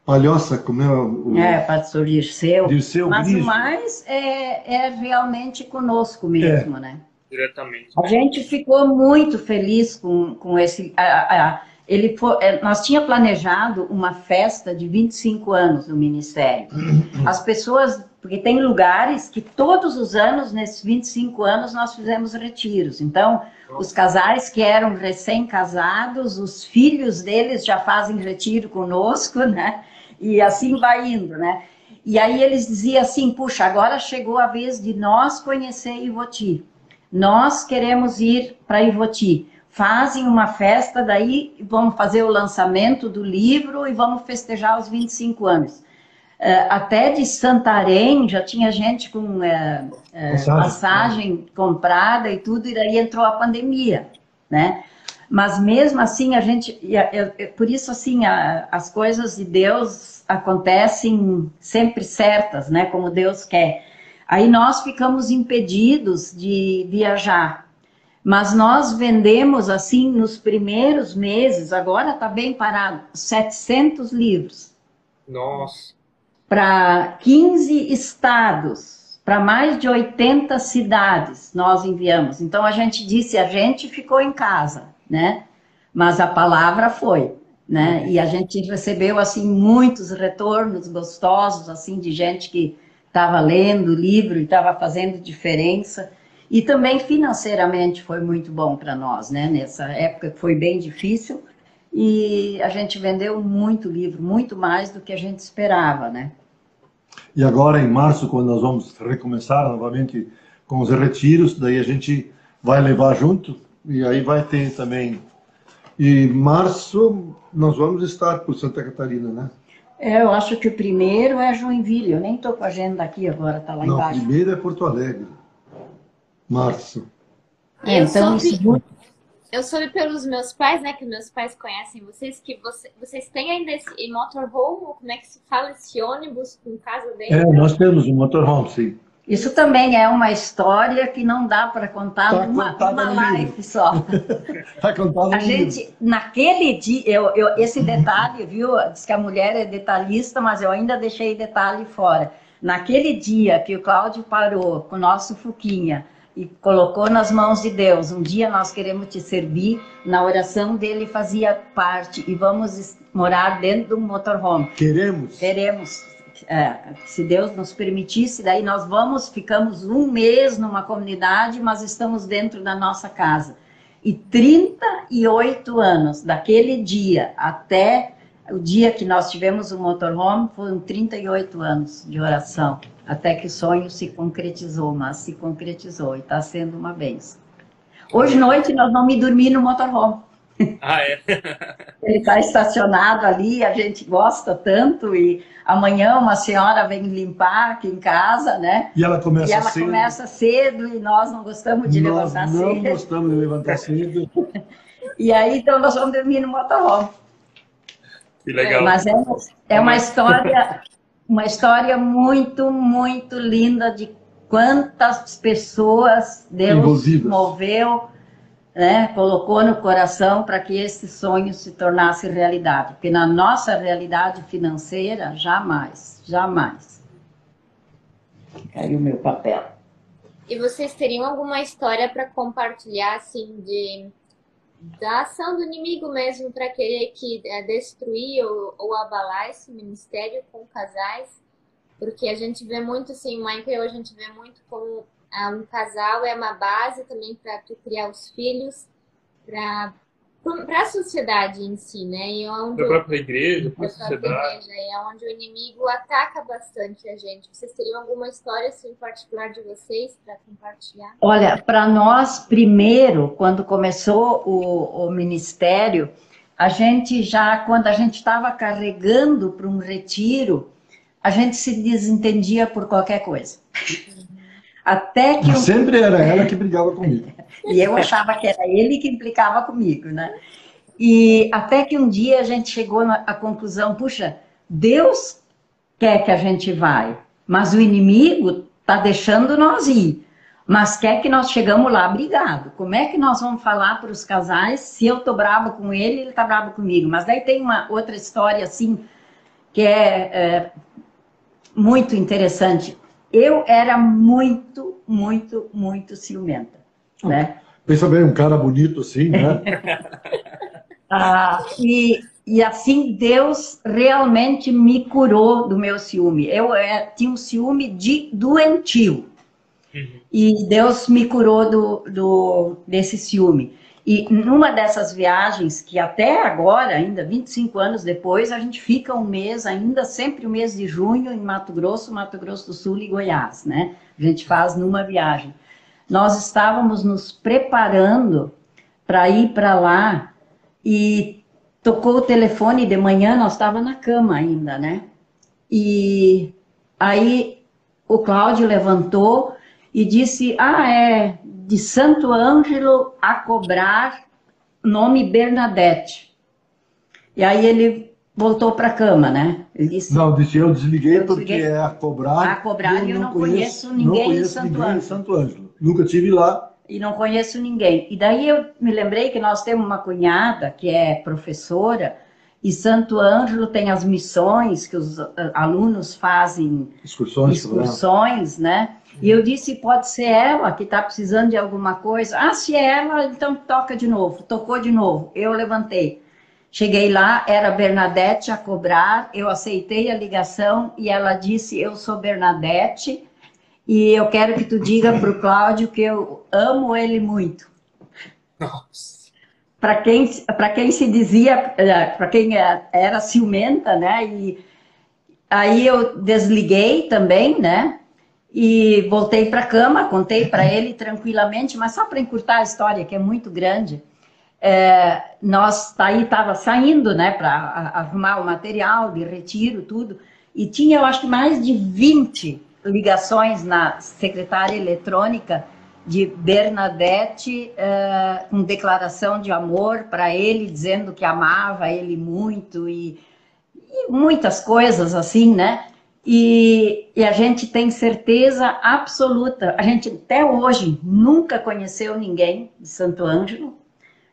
[SPEAKER 3] Palhoça, como é o...
[SPEAKER 5] É, pastor Dirceu. Dirceu Mas o mais é, é realmente conosco mesmo, é. né?
[SPEAKER 2] Diretamente.
[SPEAKER 5] A gente ficou muito feliz com, com esse... A, a, ele foi, é, nós tinha planejado uma festa de 25 anos no Ministério. As pessoas, porque tem lugares que todos os anos, nesses 25 anos, nós fizemos retiros. Então, os casais que eram recém-casados, os filhos deles já fazem retiro conosco, né? E assim vai indo, né? E aí eles diziam assim, puxa, agora chegou a vez de nós conhecer Ivoti. Nós queremos ir para Ivoti. Fazem uma festa, daí vamos fazer o lançamento do livro e vamos festejar os 25 anos. Uh, até de Santarém já tinha gente com passagem. passagem comprada e tudo, e daí entrou a pandemia, né? Mas mesmo assim, a gente, por isso assim, a, as coisas de Deus acontecem sempre certas, né? Como Deus quer. Aí nós ficamos impedidos de viajar. Mas nós vendemos assim nos primeiros meses, agora está bem parado, 700 livros.
[SPEAKER 2] Nossa.
[SPEAKER 5] Para 15 estados, para mais de 80 cidades nós enviamos. Então a gente disse, a gente ficou em casa né? Mas a palavra foi, né? E a gente recebeu assim muitos retornos gostosos assim de gente que estava lendo o livro e estava fazendo diferença. E também financeiramente foi muito bom para nós, né? Nessa época que foi bem difícil e a gente vendeu muito livro, muito mais do que a gente esperava, né?
[SPEAKER 3] E agora em março, quando nós vamos recomeçar novamente com os retiros, daí a gente vai levar junto e aí vai ter também. E março nós vamos estar por Santa Catarina, né?
[SPEAKER 5] É, eu acho que o primeiro é Joinville. Eu nem estou com a agenda aqui agora, está lá
[SPEAKER 3] Não,
[SPEAKER 5] embaixo.
[SPEAKER 3] Não, primeiro é Porto Alegre. Março.
[SPEAKER 4] É, então soube, Eu soube pelos meus pais, né? Que meus pais conhecem vocês, que você, vocês têm ainda esse motorhome, como é que se fala esse ônibus com casa dentro?
[SPEAKER 3] É, nós temos um motorhome, sim.
[SPEAKER 5] Isso também é uma história que não dá para contar tá numa, numa live só.
[SPEAKER 3] tá contado
[SPEAKER 5] a gente, livro. naquele dia, eu, eu, esse detalhe, viu? Diz que a mulher é detalhista, mas eu ainda deixei detalhe fora. Naquele dia que o Cláudio parou com o nosso Fuquinha e colocou nas mãos de Deus, um dia nós queremos te servir, na oração dele fazia parte e vamos morar dentro de um motorhome.
[SPEAKER 3] Queremos?
[SPEAKER 5] Queremos é, se Deus nos permitisse, daí nós vamos, ficamos um mês numa comunidade, mas estamos dentro da nossa casa. E 38 anos, daquele dia até o dia que nós tivemos o motorhome, foram 38 anos de oração, até que o sonho se concretizou, mas se concretizou e está sendo uma benção. Hoje noite nós vamos dormir no motorhome.
[SPEAKER 2] Ah, é?
[SPEAKER 5] Ele está estacionado ali, a gente gosta tanto e amanhã uma senhora vem limpar aqui em casa, né?
[SPEAKER 3] E ela começa
[SPEAKER 5] e ela
[SPEAKER 3] cedo.
[SPEAKER 5] começa cedo e nós não gostamos de
[SPEAKER 3] nós
[SPEAKER 5] levantar
[SPEAKER 3] não
[SPEAKER 5] cedo.
[SPEAKER 3] Não gostamos de levantar cedo.
[SPEAKER 5] e aí então nós vamos dormir no motorhome.
[SPEAKER 2] Que legal.
[SPEAKER 5] Mas é, é uma história, uma história muito, muito linda de quantas pessoas Deus moveu né, colocou no coração para que esse sonho se tornasse realidade. Porque na nossa realidade financeira, jamais, jamais. Caiu o meu papel.
[SPEAKER 4] E vocês teriam alguma história para compartilhar, assim, de da ação do inimigo mesmo para querer que é, destruir ou, ou, abalar esse ministério com casais? Porque a gente vê muito, assim, Michael, a gente vê muito como um casal é uma base também para tu criar os filhos, para para a sociedade em si, né? E é onde
[SPEAKER 2] a própria igreja, para a sociedade.
[SPEAKER 4] Igreja, é onde o inimigo ataca bastante a gente. Vocês teriam alguma história assim, particular de vocês para compartilhar?
[SPEAKER 5] Olha, para nós, primeiro, quando começou o, o ministério, a gente já, quando a gente estava carregando para um retiro, a gente se desentendia por qualquer coisa. Até que.
[SPEAKER 3] Sempre era ela que brigava comigo.
[SPEAKER 5] e eu achava que era ele que implicava comigo, né? E até que um dia a gente chegou à conclusão: puxa, Deus quer que a gente vai, mas o inimigo está deixando nós ir. Mas quer que nós chegamos lá brigado. Como é que nós vamos falar para os casais se eu tô bravo com ele, ele tá bravo comigo? Mas daí tem uma outra história assim que é, é muito interessante eu era muito, muito, muito ciumenta, né?
[SPEAKER 3] Pensa bem, um cara bonito assim, né?
[SPEAKER 5] ah, e, e assim, Deus realmente me curou do meu ciúme. Eu é, tinha um ciúme de doentio. Uhum. E Deus me curou do, do, desse ciúme. E numa dessas viagens, que até agora, ainda 25 anos depois, a gente fica um mês, ainda sempre o mês de junho, em Mato Grosso, Mato Grosso do Sul e Goiás, né? A gente faz numa viagem. Nós estávamos nos preparando para ir para lá e tocou o telefone de manhã, nós estava na cama ainda, né? E aí o Cláudio levantou e disse: Ah, é de Santo Ângelo a cobrar nome Bernadette. E aí ele voltou para a cama, né? Ele
[SPEAKER 3] disse, não, disse, eu desliguei,
[SPEAKER 5] eu
[SPEAKER 3] porque é a cobrar.
[SPEAKER 5] A cobrar eu, eu não, conheço, conheço ninguém, não conheço em, Santo ninguém em
[SPEAKER 3] Santo Ângelo. Nunca tive lá.
[SPEAKER 5] E não conheço ninguém. E daí eu me lembrei que nós temos uma cunhada que é professora e Santo Ângelo tem as missões que os alunos fazem
[SPEAKER 3] excursões,
[SPEAKER 5] excursões né? E eu disse, pode ser ela que está precisando de alguma coisa. Ah, se é ela, então toca de novo. Tocou de novo. Eu levantei. Cheguei lá, era Bernadette a cobrar. Eu aceitei a ligação e ela disse, eu sou Bernadette e eu quero que tu diga para o Cláudio que eu amo ele muito.
[SPEAKER 2] Nossa.
[SPEAKER 5] Para quem, quem se dizia, eh, para quem era ciumenta, né? E aí eu desliguei também, né? E voltei para a cama, contei para ele tranquilamente, mas só para encurtar a história, que é muito grande. É, nós aí estava saindo, né, para arrumar o material de retiro, tudo, e tinha, eu acho que mais de 20 ligações na secretária eletrônica de Bernadette uh, com declaração de amor para ele, dizendo que amava ele muito e, e muitas coisas assim, né? E, e, a gente tem certeza absoluta, a gente até hoje nunca conheceu ninguém de Santo Ângelo,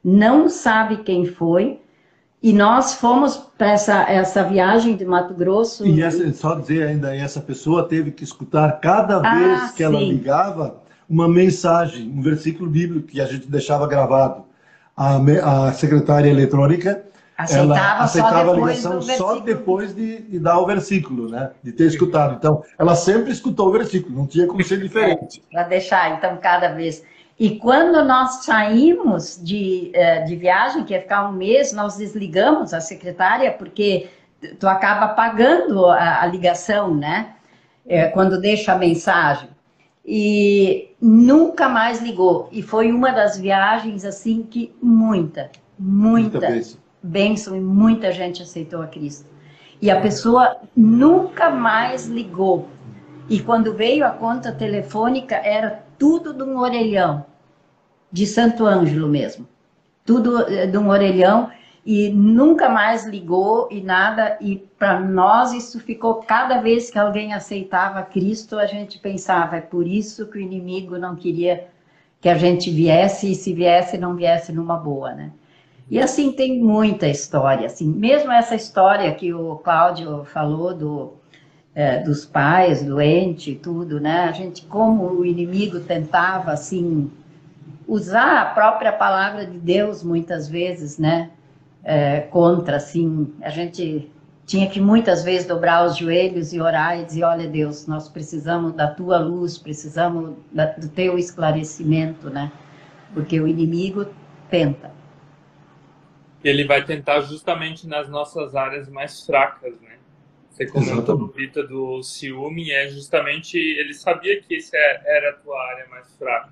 [SPEAKER 5] não sabe quem foi, e nós fomos para essa, essa viagem de Mato Grosso.
[SPEAKER 3] E essa, só dizer ainda, essa pessoa teve que escutar cada ah, vez que sim. ela ligava uma mensagem, um versículo bíblico que a gente deixava gravado. A, a secretária eletrônica aceitava, ela aceitava a ligação só depois de, de, dar o versículo, né? De ter escutado. Então, ela sempre escutou o versículo, não tinha como ser diferente.
[SPEAKER 5] É, para deixar, então, cada vez. E quando nós saímos de, eh, de viagem, que ia ficar um mês, nós desligamos a secretária, porque tu acaba pagando a, a ligação, né? É, quando deixa a mensagem. E nunca mais ligou. E foi uma das viagens, assim, que muita, muita, muita bênção e muita gente aceitou a Cristo. E a pessoa nunca mais ligou. E quando veio a conta telefônica, era tudo de um orelhão, de Santo Ângelo mesmo. Tudo eh, de um orelhão e nunca mais ligou e nada. E para nós isso ficou cada vez que alguém aceitava Cristo, a gente pensava, é por isso que o inimigo não queria que a gente viesse e se viesse não viesse numa boa, né? E assim tem muita história, assim, mesmo essa história que o Cláudio falou do é, dos pais doentes e tudo, né? A gente como o inimigo tentava assim usar a própria palavra de Deus muitas vezes, né? É, contra, assim, a gente tinha que muitas vezes dobrar os joelhos e orar e dizer, olha Deus, nós precisamos da tua luz, precisamos da, do teu esclarecimento, né? Porque o inimigo tenta.
[SPEAKER 2] Ele vai tentar justamente nas nossas áreas mais fracas, né? Você comentou, Rita, do ciúme, é justamente, ele sabia que essa era a tua área mais fraca.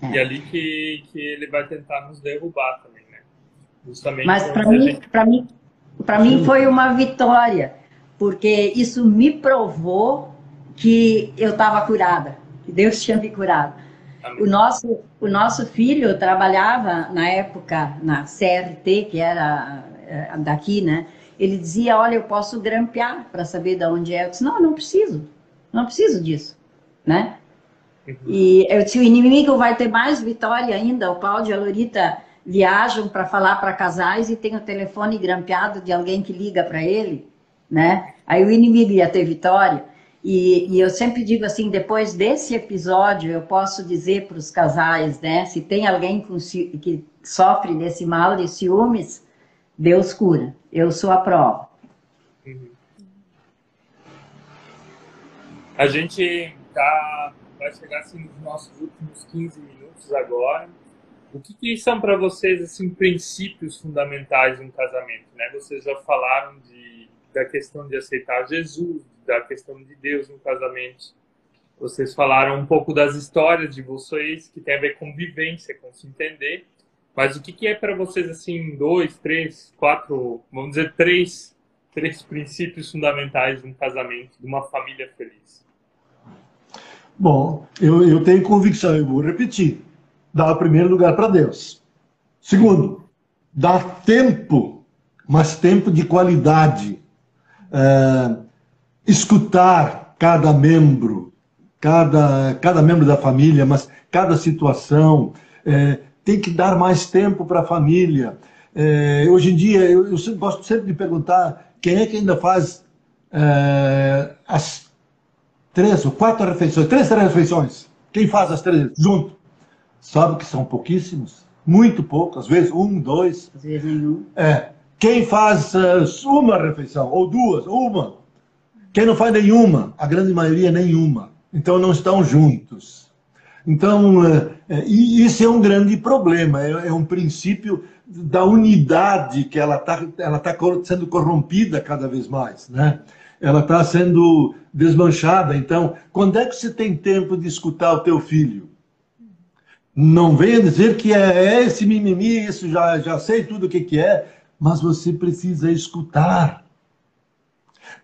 [SPEAKER 2] É. E é ali que, que ele vai tentar nos derrubar também, né?
[SPEAKER 5] Justamente Mas para mim, gente... para mim, para mim foi uma vitória, porque isso me provou que eu estava curada, que Deus tinha me curado. O nosso, o nosso filho trabalhava na época na CRT, que era eh, daqui, né? Ele dizia, olha, eu posso grampear para saber de onde é. Eu disse, não, não preciso, não preciso disso, né? Uhum. E eu disse, o inimigo vai ter mais vitória ainda. O Paulo e a Lorita viajam para falar para casais e tem o telefone grampeado de alguém que liga para ele, né? Aí o inimigo ia ter vitória. E, e, eu sempre digo assim, depois desse episódio, eu posso dizer para os casais, né? Se tem alguém com, que sofre desse mal de ciúmes, Deus cura. Eu sou a prova. Uhum.
[SPEAKER 2] A gente tá, vai chegar assim nos nossos últimos 15 minutos agora. o que, que são para vocês assim princípios fundamentais de um casamento? Né? Vocês já falaram de, da questão de aceitar Jesus, da questão de Deus no casamento. Vocês falaram um pouco das histórias de vocês que tem a ver com vivência, com se entender. Mas o que, que é para vocês assim dois, três, quatro, vamos dizer três, três princípios fundamentais de um casamento, de uma família feliz?
[SPEAKER 3] Bom, eu, eu tenho convicção, eu vou repetir dá o primeiro lugar para Deus. Segundo, dá tempo, mas tempo de qualidade. É, escutar cada membro, cada, cada membro da família, mas cada situação. É, tem que dar mais tempo para a família. É, hoje em dia, eu, eu, gosto sempre de perguntar quem é que ainda faz é, as três ou quatro refeições, três refeições. Quem faz as três junto? Sabe que são pouquíssimos? Muito pouco, às vezes um, dois.
[SPEAKER 5] Às vezes nenhum.
[SPEAKER 3] É. Quem faz uh, uma refeição, ou duas, uma. Quem não faz nenhuma, a grande maioria nenhuma. Então não estão juntos. Então, uh, e isso é um grande problema, é, é um princípio da unidade que ela está ela tá sendo corrompida cada vez mais, né? Ela está sendo desmanchada. Então, quando é que você tem tempo de escutar o teu filho? Não venha dizer que é, é esse mimimi, isso já, já sei tudo o que, que é, mas você precisa escutar.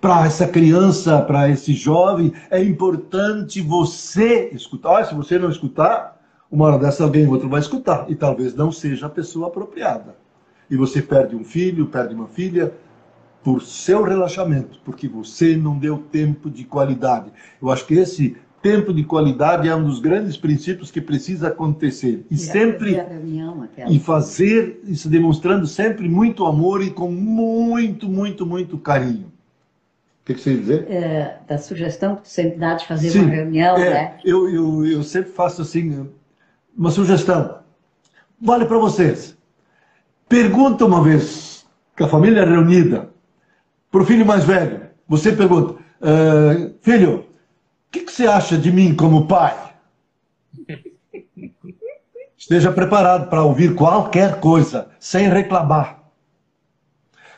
[SPEAKER 3] Para essa criança, para esse jovem, é importante você escutar. Olha, se você não escutar, uma hora dessa alguém outro vai escutar, e talvez não seja a pessoa apropriada. E você perde um filho, perde uma filha, por seu relaxamento, porque você não deu tempo de qualidade. Eu acho que esse tempo de qualidade é um dos grandes princípios que precisa acontecer. E, sempre reunião, e fazer isso demonstrando sempre muito amor e com muito, muito, muito carinho. O que, que você ia dizer?
[SPEAKER 5] É, da sugestão que você dá de fazer Sim, uma reunião, é, né?
[SPEAKER 3] Eu, eu, eu sempre faço assim, uma sugestão. Vale para vocês. Pergunta uma vez, com a família reunida, para o filho mais velho. Você pergunta, uh, filho, o que, que você acha de mim como pai? Esteja preparado para ouvir qualquer coisa, sem reclamar.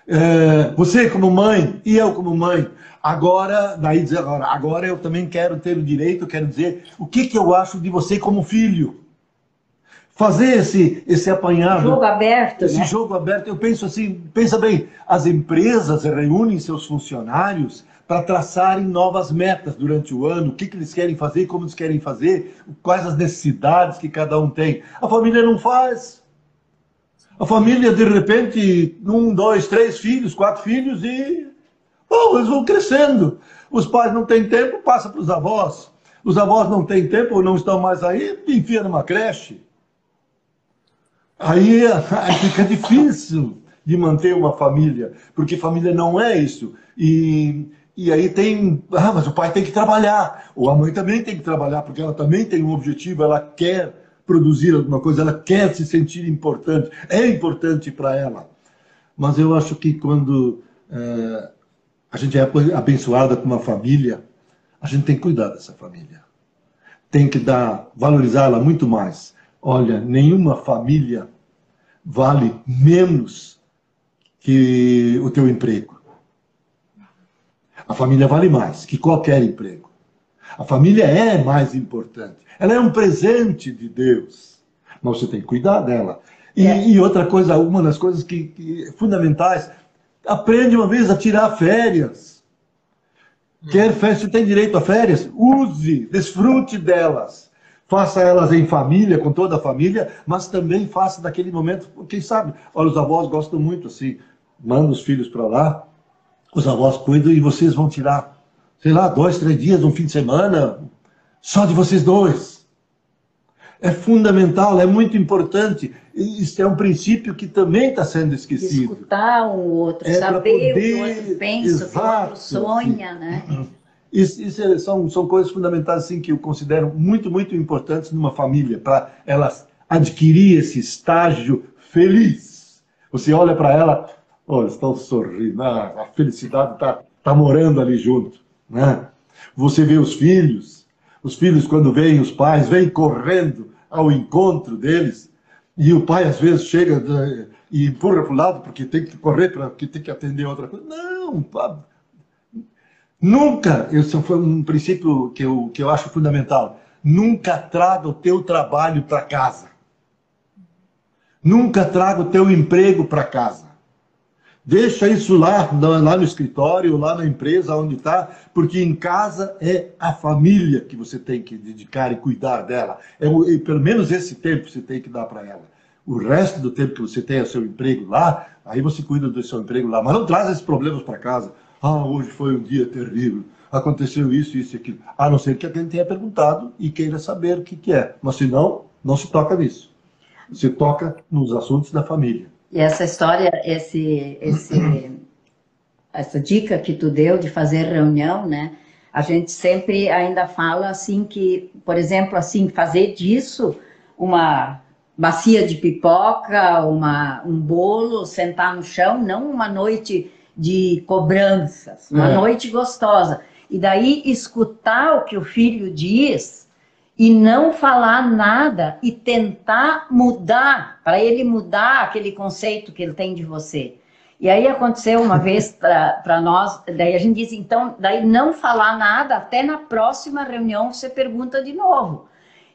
[SPEAKER 3] É, você como mãe e eu como mãe, agora, daí dizer agora, agora eu também quero ter o direito, quero dizer o que, que eu acho de você como filho. Fazer esse, esse apanhado.
[SPEAKER 5] Jogo aberto.
[SPEAKER 3] Esse
[SPEAKER 5] né?
[SPEAKER 3] jogo aberto. Eu penso assim, pensa bem, as empresas reúnem seus funcionários para traçarem novas metas durante o ano, o que, que eles querem fazer, como eles querem fazer, quais as necessidades que cada um tem. A família não faz. A família, de repente, um, dois, três filhos, quatro filhos e. Bom, eles vão crescendo. Os pais não têm tempo, passa para os avós. Os avós não têm tempo ou não estão mais aí, enfia numa creche. Aí, aí fica difícil de manter uma família, porque família não é isso. E e aí tem, ah, mas o pai tem que trabalhar, ou a mãe também tem que trabalhar, porque ela também tem um objetivo, ela quer produzir alguma coisa, ela quer se sentir importante, é importante para ela. Mas eu acho que quando é, a gente é abençoada com uma família, a gente tem que cuidar dessa família. Tem que dar, valorizá-la muito mais. Olha, nenhuma família vale menos que o teu emprego. A família vale mais que qualquer emprego. A família é mais importante. Ela é um presente de Deus. Mas você tem que cuidar dela. E, é. e outra coisa, uma das coisas que, que, fundamentais, aprende uma vez a tirar férias. Quer férias, você tem direito a férias? Use, desfrute delas. Faça elas em família, com toda a família, mas também faça daquele momento, quem sabe, olha, os avós gostam muito assim, manda os filhos para lá, os avós cuidam e vocês vão tirar, sei lá, dois, três dias, um fim de semana, só de vocês dois. É fundamental, é muito importante. Isso é um princípio que também está sendo esquecido.
[SPEAKER 5] Escutar o outro, é saber poder... o que o outro pensa, Exato. o que o outro sonha, né?
[SPEAKER 3] Isso, isso é, são, são coisas fundamentais assim, que eu considero muito, muito importantes numa família, para elas adquirir esse estágio feliz. Você olha para ela, Olha, estão sorrindo, ah, a felicidade está tá morando ali junto. Né? Você vê os filhos, os filhos, quando veem os pais, vêm correndo ao encontro deles. E o pai, às vezes, chega de, e empurra para o lado porque tem que correr, porque tem que atender outra coisa. Não, pá. nunca, isso foi um princípio que eu, que eu acho fundamental, nunca traga o teu trabalho para casa. Nunca traga o teu emprego para casa. Deixa isso lá, lá no escritório, lá na empresa, onde está, porque em casa é a família que você tem que dedicar e cuidar dela. É, pelo menos esse tempo você tem que dar para ela. O resto do tempo que você tem o seu emprego lá, aí você cuida do seu emprego lá. Mas não traz esses problemas para casa. Ah, hoje foi um dia terrível. Aconteceu isso, isso e aquilo. A não ser que alguém tenha perguntado e queira saber o que, que é. Mas se não, não se toca nisso. Se toca nos assuntos da família.
[SPEAKER 5] E essa história, esse, esse, essa dica que tu deu de fazer reunião, né? A gente sempre ainda fala assim que, por exemplo, assim, fazer disso uma bacia de pipoca, uma, um bolo, sentar no chão, não uma noite de cobranças, uma é. noite gostosa. E daí escutar o que o filho diz e não falar nada e tentar mudar, para ele mudar aquele conceito que ele tem de você. E aí aconteceu uma vez para nós, daí a gente diz, então, daí não falar nada, até na próxima reunião você pergunta de novo.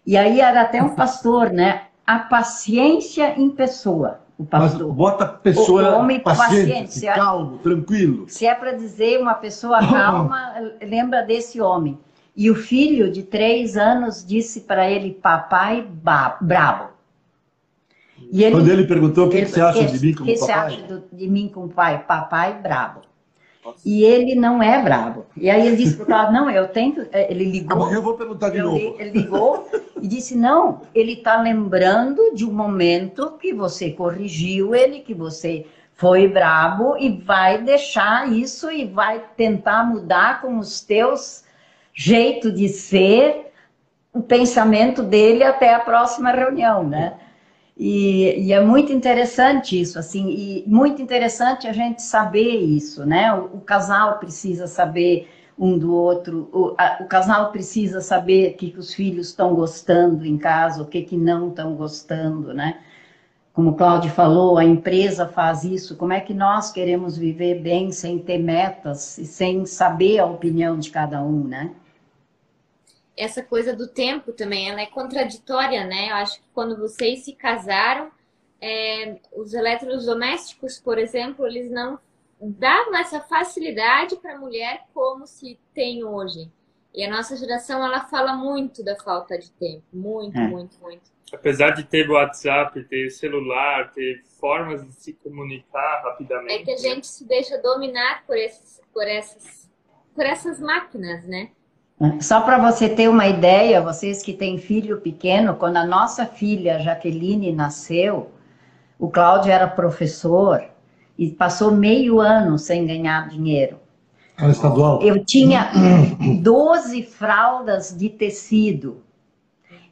[SPEAKER 5] E aí era até um pastor, né? A paciência em pessoa. O pastor.
[SPEAKER 3] Mas bota a pessoa o homem paciente, calmo, tranquilo.
[SPEAKER 5] Se é para dizer uma pessoa calma, lembra desse homem. E o filho de três anos disse para ele, papai brabo.
[SPEAKER 3] E ele, Quando ele perguntou o que, que você acha que, de mim como
[SPEAKER 5] que papai? O que você acha de mim como pai? Papai brabo. Nossa. E ele não é brabo. E aí ele disse para o cara, não, eu tenho... Eh, ele ligou...
[SPEAKER 3] Amanhã eu vou perguntar de novo.
[SPEAKER 5] Ele ligou e disse, não, ele está lembrando de um momento que você corrigiu ele, que você foi brabo e vai deixar isso e vai tentar mudar com os teus jeito de ser, o pensamento dele até a próxima reunião, né? E, e, é muito interessante isso, assim, e muito interessante a gente saber isso, né? O, o casal precisa saber um do outro, o, a, o casal precisa saber o que, que os filhos estão gostando em casa, o que, que não estão gostando, né? Como o Cláudio falou, a empresa faz isso, como é que nós queremos viver bem sem ter metas e sem saber a opinião de cada um, né?
[SPEAKER 4] Essa coisa do tempo também, ela é contraditória, né? Eu acho que quando vocês se casaram, é, os eletrodomésticos, por exemplo, eles não davam essa facilidade para a mulher como se tem hoje. E a nossa geração, ela fala muito da falta de tempo, muito, é. muito, muito.
[SPEAKER 2] Apesar de ter WhatsApp, ter celular, ter formas de se comunicar rapidamente.
[SPEAKER 4] É que a gente se deixa dominar por, esses, por, essas, por essas máquinas, né?
[SPEAKER 5] Só para você ter uma ideia, vocês que têm filho pequeno, quando a nossa filha Jaqueline nasceu, o Cláudio era professor e passou meio ano sem ganhar dinheiro.
[SPEAKER 3] Era estadual?
[SPEAKER 5] Eu tinha 12 fraldas de tecido.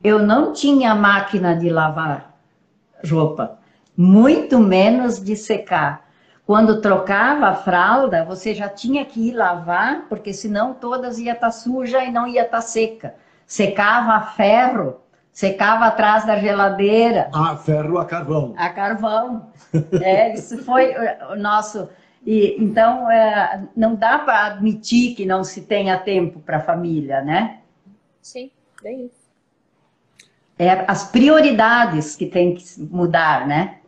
[SPEAKER 5] Eu não tinha máquina de lavar roupa, muito menos de secar. Quando trocava a fralda, você já tinha que ir lavar, porque senão todas ia estar tá suja e não ia estar tá seca. Secava a ferro, secava atrás da geladeira.
[SPEAKER 3] Ah, ferro a carvão.
[SPEAKER 5] A carvão. é, isso foi o nosso. E, então, é, não dá para admitir que não se tenha tempo para a família, né?
[SPEAKER 4] Sim, é isso.
[SPEAKER 5] É as prioridades que tem que mudar, né?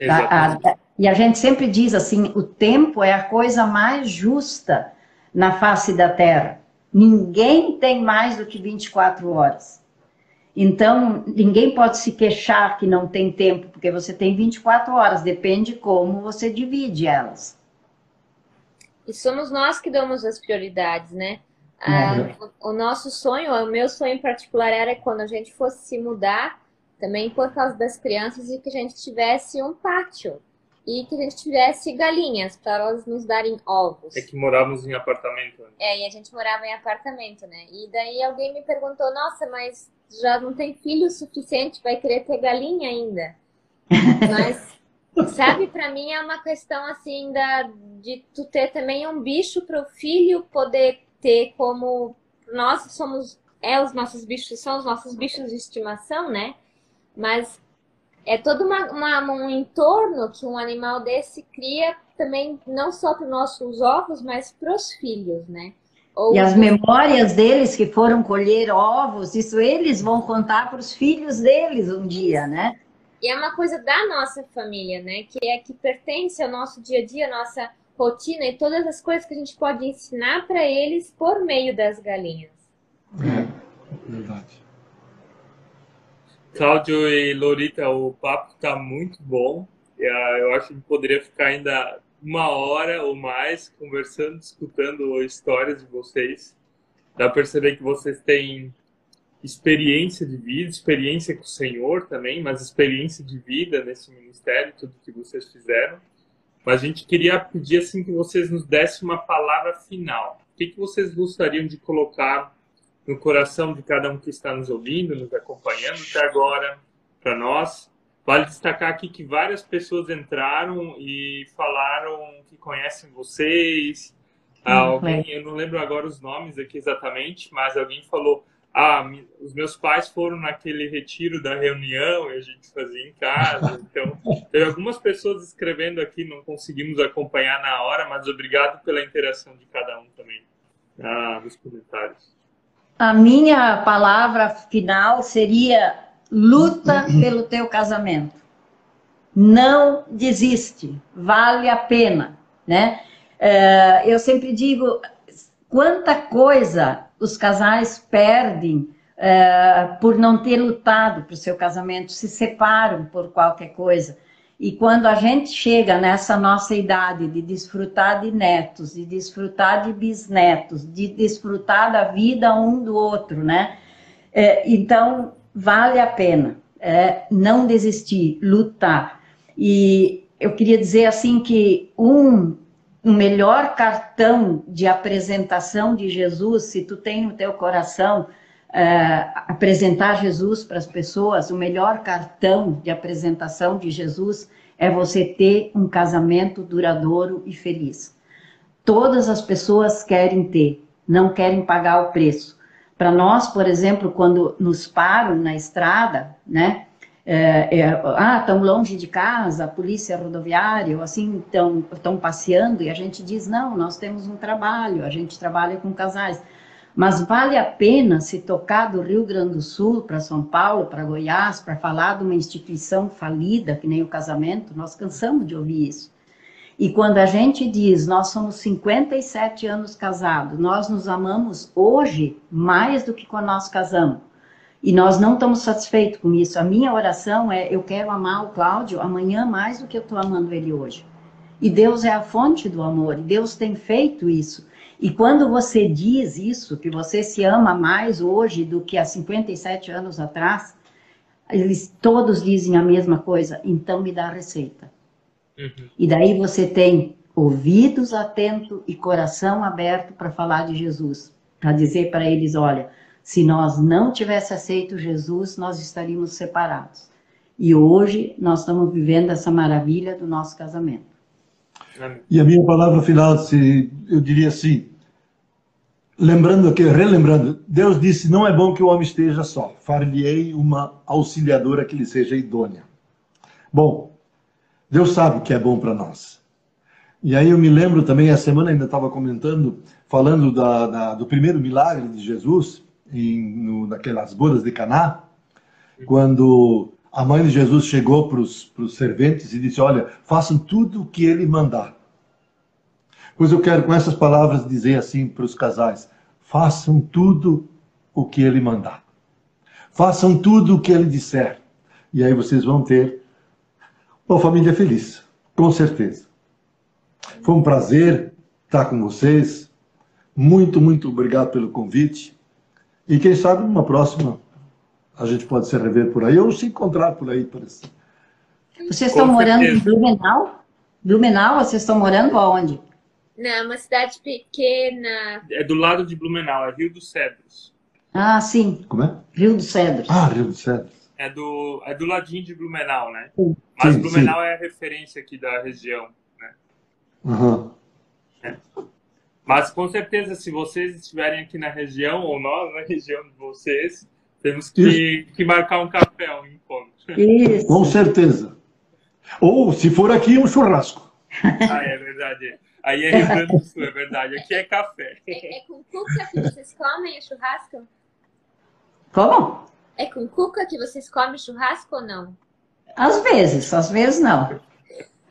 [SPEAKER 2] Exatamente. A, a,
[SPEAKER 5] e a gente sempre diz assim: o tempo é a coisa mais justa na face da Terra. Ninguém tem mais do que 24 horas. Então, ninguém pode se queixar que não tem tempo, porque você tem 24 horas, depende como você divide elas.
[SPEAKER 4] E somos nós que damos as prioridades, né? Ah, o, o, nosso sonho, o meu sonho em particular era quando a gente fosse se mudar, também por causa das crianças, e que a gente tivesse um pátio e que a gente tivesse galinhas para elas nos darem ovos.
[SPEAKER 2] É que morávamos em apartamento. Né?
[SPEAKER 4] É, e a gente morava em apartamento, né? E daí alguém me perguntou: "Nossa, mas já não tem filho suficiente, vai querer ter galinha ainda?" mas sabe, para mim é uma questão assim da de tu ter também um bicho para o filho poder ter como nós somos é os nossos bichos são os nossos bichos de estimação, né? Mas é todo uma, uma, um entorno que um animal desse cria também, não só para os nossos ovos, mas para os filhos, né?
[SPEAKER 5] Ou... E as memórias deles que foram colher ovos, isso eles vão contar para os filhos deles um dia, né?
[SPEAKER 4] E é uma coisa da nossa família, né? Que é que pertence ao nosso dia a dia, à nossa rotina e todas as coisas que a gente pode ensinar para eles por meio das galinhas.
[SPEAKER 3] É.
[SPEAKER 2] Cláudio e Lorita, o papo está muito bom. Ah, eu acho que poderia ficar ainda uma hora ou mais conversando, escutando histórias de vocês. Dá para perceber que vocês têm experiência de vida, experiência com o Senhor também, mas experiência de vida nesse ministério, tudo que vocês fizeram. Mas a gente queria pedir assim que vocês nos dessem uma palavra final. O que, que vocês gostariam de colocar no coração de cada um que está nos ouvindo, nos acompanhando até agora, para nós? Vale destacar aqui que várias pessoas entraram e falaram que conhecem vocês. Hum, alguém, eu não lembro agora os nomes aqui exatamente, mas alguém falou: ah, os meus pais foram naquele retiro da reunião e a gente fazia em casa. Então, teve algumas pessoas escrevendo aqui, não conseguimos acompanhar na hora, mas obrigado pela interação de cada um também ah, nos comentários.
[SPEAKER 5] A minha palavra final seria luta pelo teu casamento. Não desiste, vale a pena, né? É, eu sempre digo quanta coisa os casais perdem é, por não ter lutado para o seu casamento, se separam por qualquer coisa. E quando a gente chega nessa nossa idade de desfrutar de netos, de desfrutar de bisnetos, de desfrutar da vida um do outro, né? É, então, vale a pena é, não desistir, lutar. E eu queria dizer assim que um o melhor cartão de apresentação de Jesus, se tu tem no teu coração é, apresentar Jesus para as pessoas, o melhor cartão de apresentação de Jesus é você ter um casamento duradouro e feliz. Todas as pessoas querem ter, não querem pagar o preço. Para nós, por exemplo, quando nos param na estrada, né? é, é, ah, estão longe de casa, a polícia rodoviária, ou assim, estão passeando, e a gente diz, não, nós temos um trabalho, a gente trabalha com casais. Mas vale a pena se tocar do Rio Grande do Sul para São Paulo, para Goiás, para falar de uma instituição falida, que nem o casamento, nós cansamos de ouvir isso. E quando a gente diz, nós somos 57 anos casados, nós nos amamos hoje mais do que quando nós casamos e nós não estamos satisfeitos com isso. A minha oração é: eu quero amar o Cláudio amanhã mais do que eu estou amando ele hoje. E Deus é a fonte do amor, e Deus tem feito isso. E quando você diz isso, que você se ama mais hoje do que há 57 anos atrás, eles todos dizem a mesma coisa, então me dá a receita. Uhum. E daí você tem ouvidos atentos e coração aberto para falar de Jesus, para dizer para eles: olha, se nós não tivesse aceito Jesus, nós estaríamos separados. E hoje nós estamos vivendo essa maravilha do nosso casamento.
[SPEAKER 3] E a minha palavra final, se eu diria assim, lembrando aqui, relembrando, Deus disse: não é bom que o homem esteja só. Far-lhe-ei uma auxiliadora que lhe seja idônea. Bom, Deus sabe que é bom para nós. E aí eu me lembro também, a semana ainda estava comentando, falando da, da, do primeiro milagre de Jesus, em, no, naquelas bodas de Caná, quando a mãe de Jesus chegou para os serventes e disse: Olha, façam tudo o que ele mandar. Pois eu quero com essas palavras dizer assim para os casais: façam tudo o que ele mandar. Façam tudo o que ele disser. E aí vocês vão ter uma família feliz, com certeza. Foi um prazer estar com vocês. Muito, muito obrigado pelo convite. E quem sabe numa próxima a gente pode se rever por aí ou se encontrar por aí. Parece.
[SPEAKER 5] Vocês estão Com morando certeza. em Blumenau? Blumenau, vocês estão morando aonde?
[SPEAKER 4] Não, uma cidade pequena.
[SPEAKER 2] É do lado de Blumenau, é Rio dos Cedros.
[SPEAKER 5] Ah, sim.
[SPEAKER 3] Como é?
[SPEAKER 5] Rio dos Cedros.
[SPEAKER 3] Ah, Rio dos Cedros.
[SPEAKER 2] É do, é do ladinho de Blumenau, né? Sim, Mas Blumenau sim. é a referência aqui da região, né?
[SPEAKER 3] Uhum.
[SPEAKER 2] É. Mas com certeza, se vocês estiverem aqui na região, ou nós na região de vocês, temos que, que marcar um café, um encontro.
[SPEAKER 5] Isso.
[SPEAKER 3] Com certeza. Ou, se for aqui, um churrasco.
[SPEAKER 2] Ah, é verdade. Aí é Rio Grande do Sul, é verdade. Aqui é café.
[SPEAKER 4] É, é com cuca que vocês comem o churrasco?
[SPEAKER 5] Como?
[SPEAKER 4] É com cuca que vocês comem churrasco ou não?
[SPEAKER 5] Às vezes, às vezes não.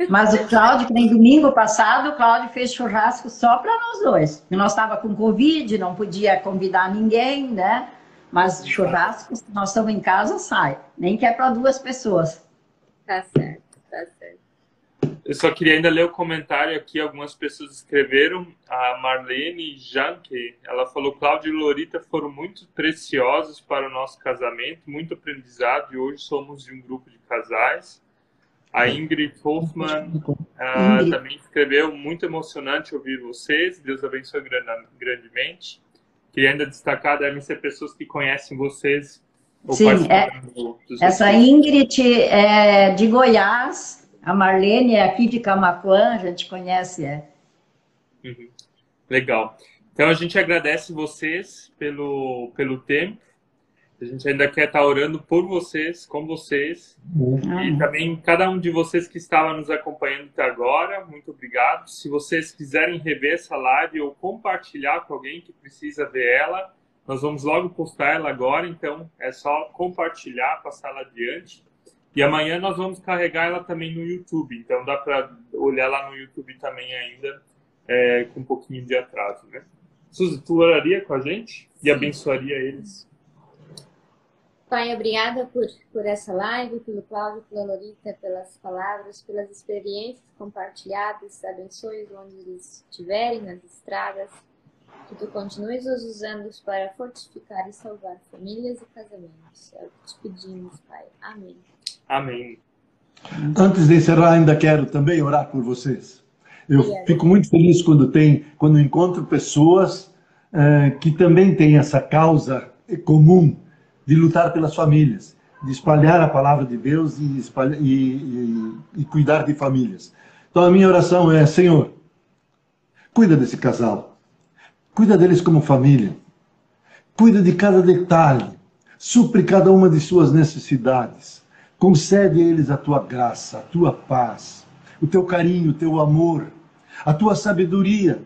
[SPEAKER 5] Mas o Cláudio, que nem domingo passado, o Cláudio fez churrasco só para nós dois. Nós estava com Covid, não podia convidar ninguém, né? Mas churrasco, se nós estamos em casa, sai. Nem que é para duas pessoas.
[SPEAKER 4] Tá certo.
[SPEAKER 2] Eu só queria ainda ler o comentário aqui, algumas pessoas escreveram. A Marlene Janke, ela falou: Cláudio e Lorita foram muito preciosos para o nosso casamento, muito aprendizado, e hoje somos de um grupo de casais. A Ingrid Hoffman ah,
[SPEAKER 5] Ingrid.
[SPEAKER 2] também escreveu: muito emocionante ouvir vocês, Deus abençoe gran- grandemente. Queria ainda destacar, devem ser pessoas que conhecem vocês. ou
[SPEAKER 5] Sim,
[SPEAKER 2] dos
[SPEAKER 5] Essa Ingrid é de Goiás, a Marlene é aqui de Camaquã, a gente conhece, é.
[SPEAKER 2] Uhum. Legal. Então a gente agradece vocês pelo, pelo tempo. A gente ainda quer estar orando por vocês, com vocês. E também cada um de vocês que estava nos acompanhando até agora, muito obrigado. Se vocês quiserem rever essa live ou compartilhar com alguém que precisa ver ela, nós vamos logo postar ela agora, então é só compartilhar, passar ela adiante. E amanhã nós vamos carregar ela também no YouTube, então dá para olhar lá no YouTube também ainda é, com um pouquinho de atraso, né? Suzy, tu oraria com a gente e abençoaria eles?
[SPEAKER 4] Pai, obrigada por, por essa live, pelo Cláudio, pela Lorita, pelas palavras, pelas experiências compartilhadas. Abençoe onde eles estiverem, nas estradas. Que tu continues os usando para fortificar e salvar famílias e casamentos. É o que te pedimos, Pai. Amém.
[SPEAKER 2] Amém.
[SPEAKER 3] Antes de encerrar, ainda quero também orar por vocês. Eu
[SPEAKER 4] Obrigada.
[SPEAKER 3] fico muito feliz quando tem, quando encontro pessoas eh, que também têm essa causa comum de lutar pelas famílias, de espalhar a palavra de Deus e, espalhar, e, e, e cuidar de famílias. Então a minha oração é, Senhor, cuida desse casal, cuida deles como família, cuida de cada detalhe, supre cada uma de suas necessidades, concede a eles a tua graça, a tua paz, o teu carinho, o teu amor, a tua sabedoria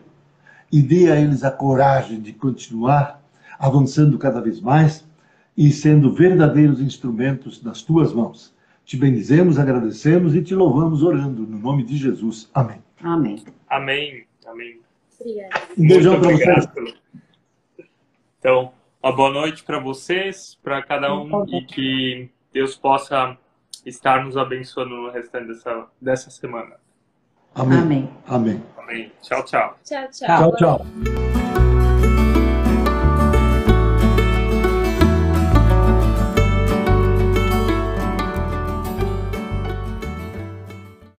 [SPEAKER 3] e dê a eles a coragem de continuar avançando cada vez mais e sendo verdadeiros instrumentos nas tuas mãos. Te bendizemos, agradecemos e te louvamos orando no nome de Jesus. Amém.
[SPEAKER 5] Amém.
[SPEAKER 2] Amém. Amém.
[SPEAKER 4] Obrigada.
[SPEAKER 3] Um beijão para vocês.
[SPEAKER 2] Então, uma boa noite para vocês, para cada um e que Deus possa estar nos abençoando no restante dessa, dessa semana.
[SPEAKER 3] Amém.
[SPEAKER 5] Amém.
[SPEAKER 3] Amém.
[SPEAKER 2] Amém. Tchau, tchau.
[SPEAKER 4] Tchau, tchau.
[SPEAKER 3] Tchau, tchau.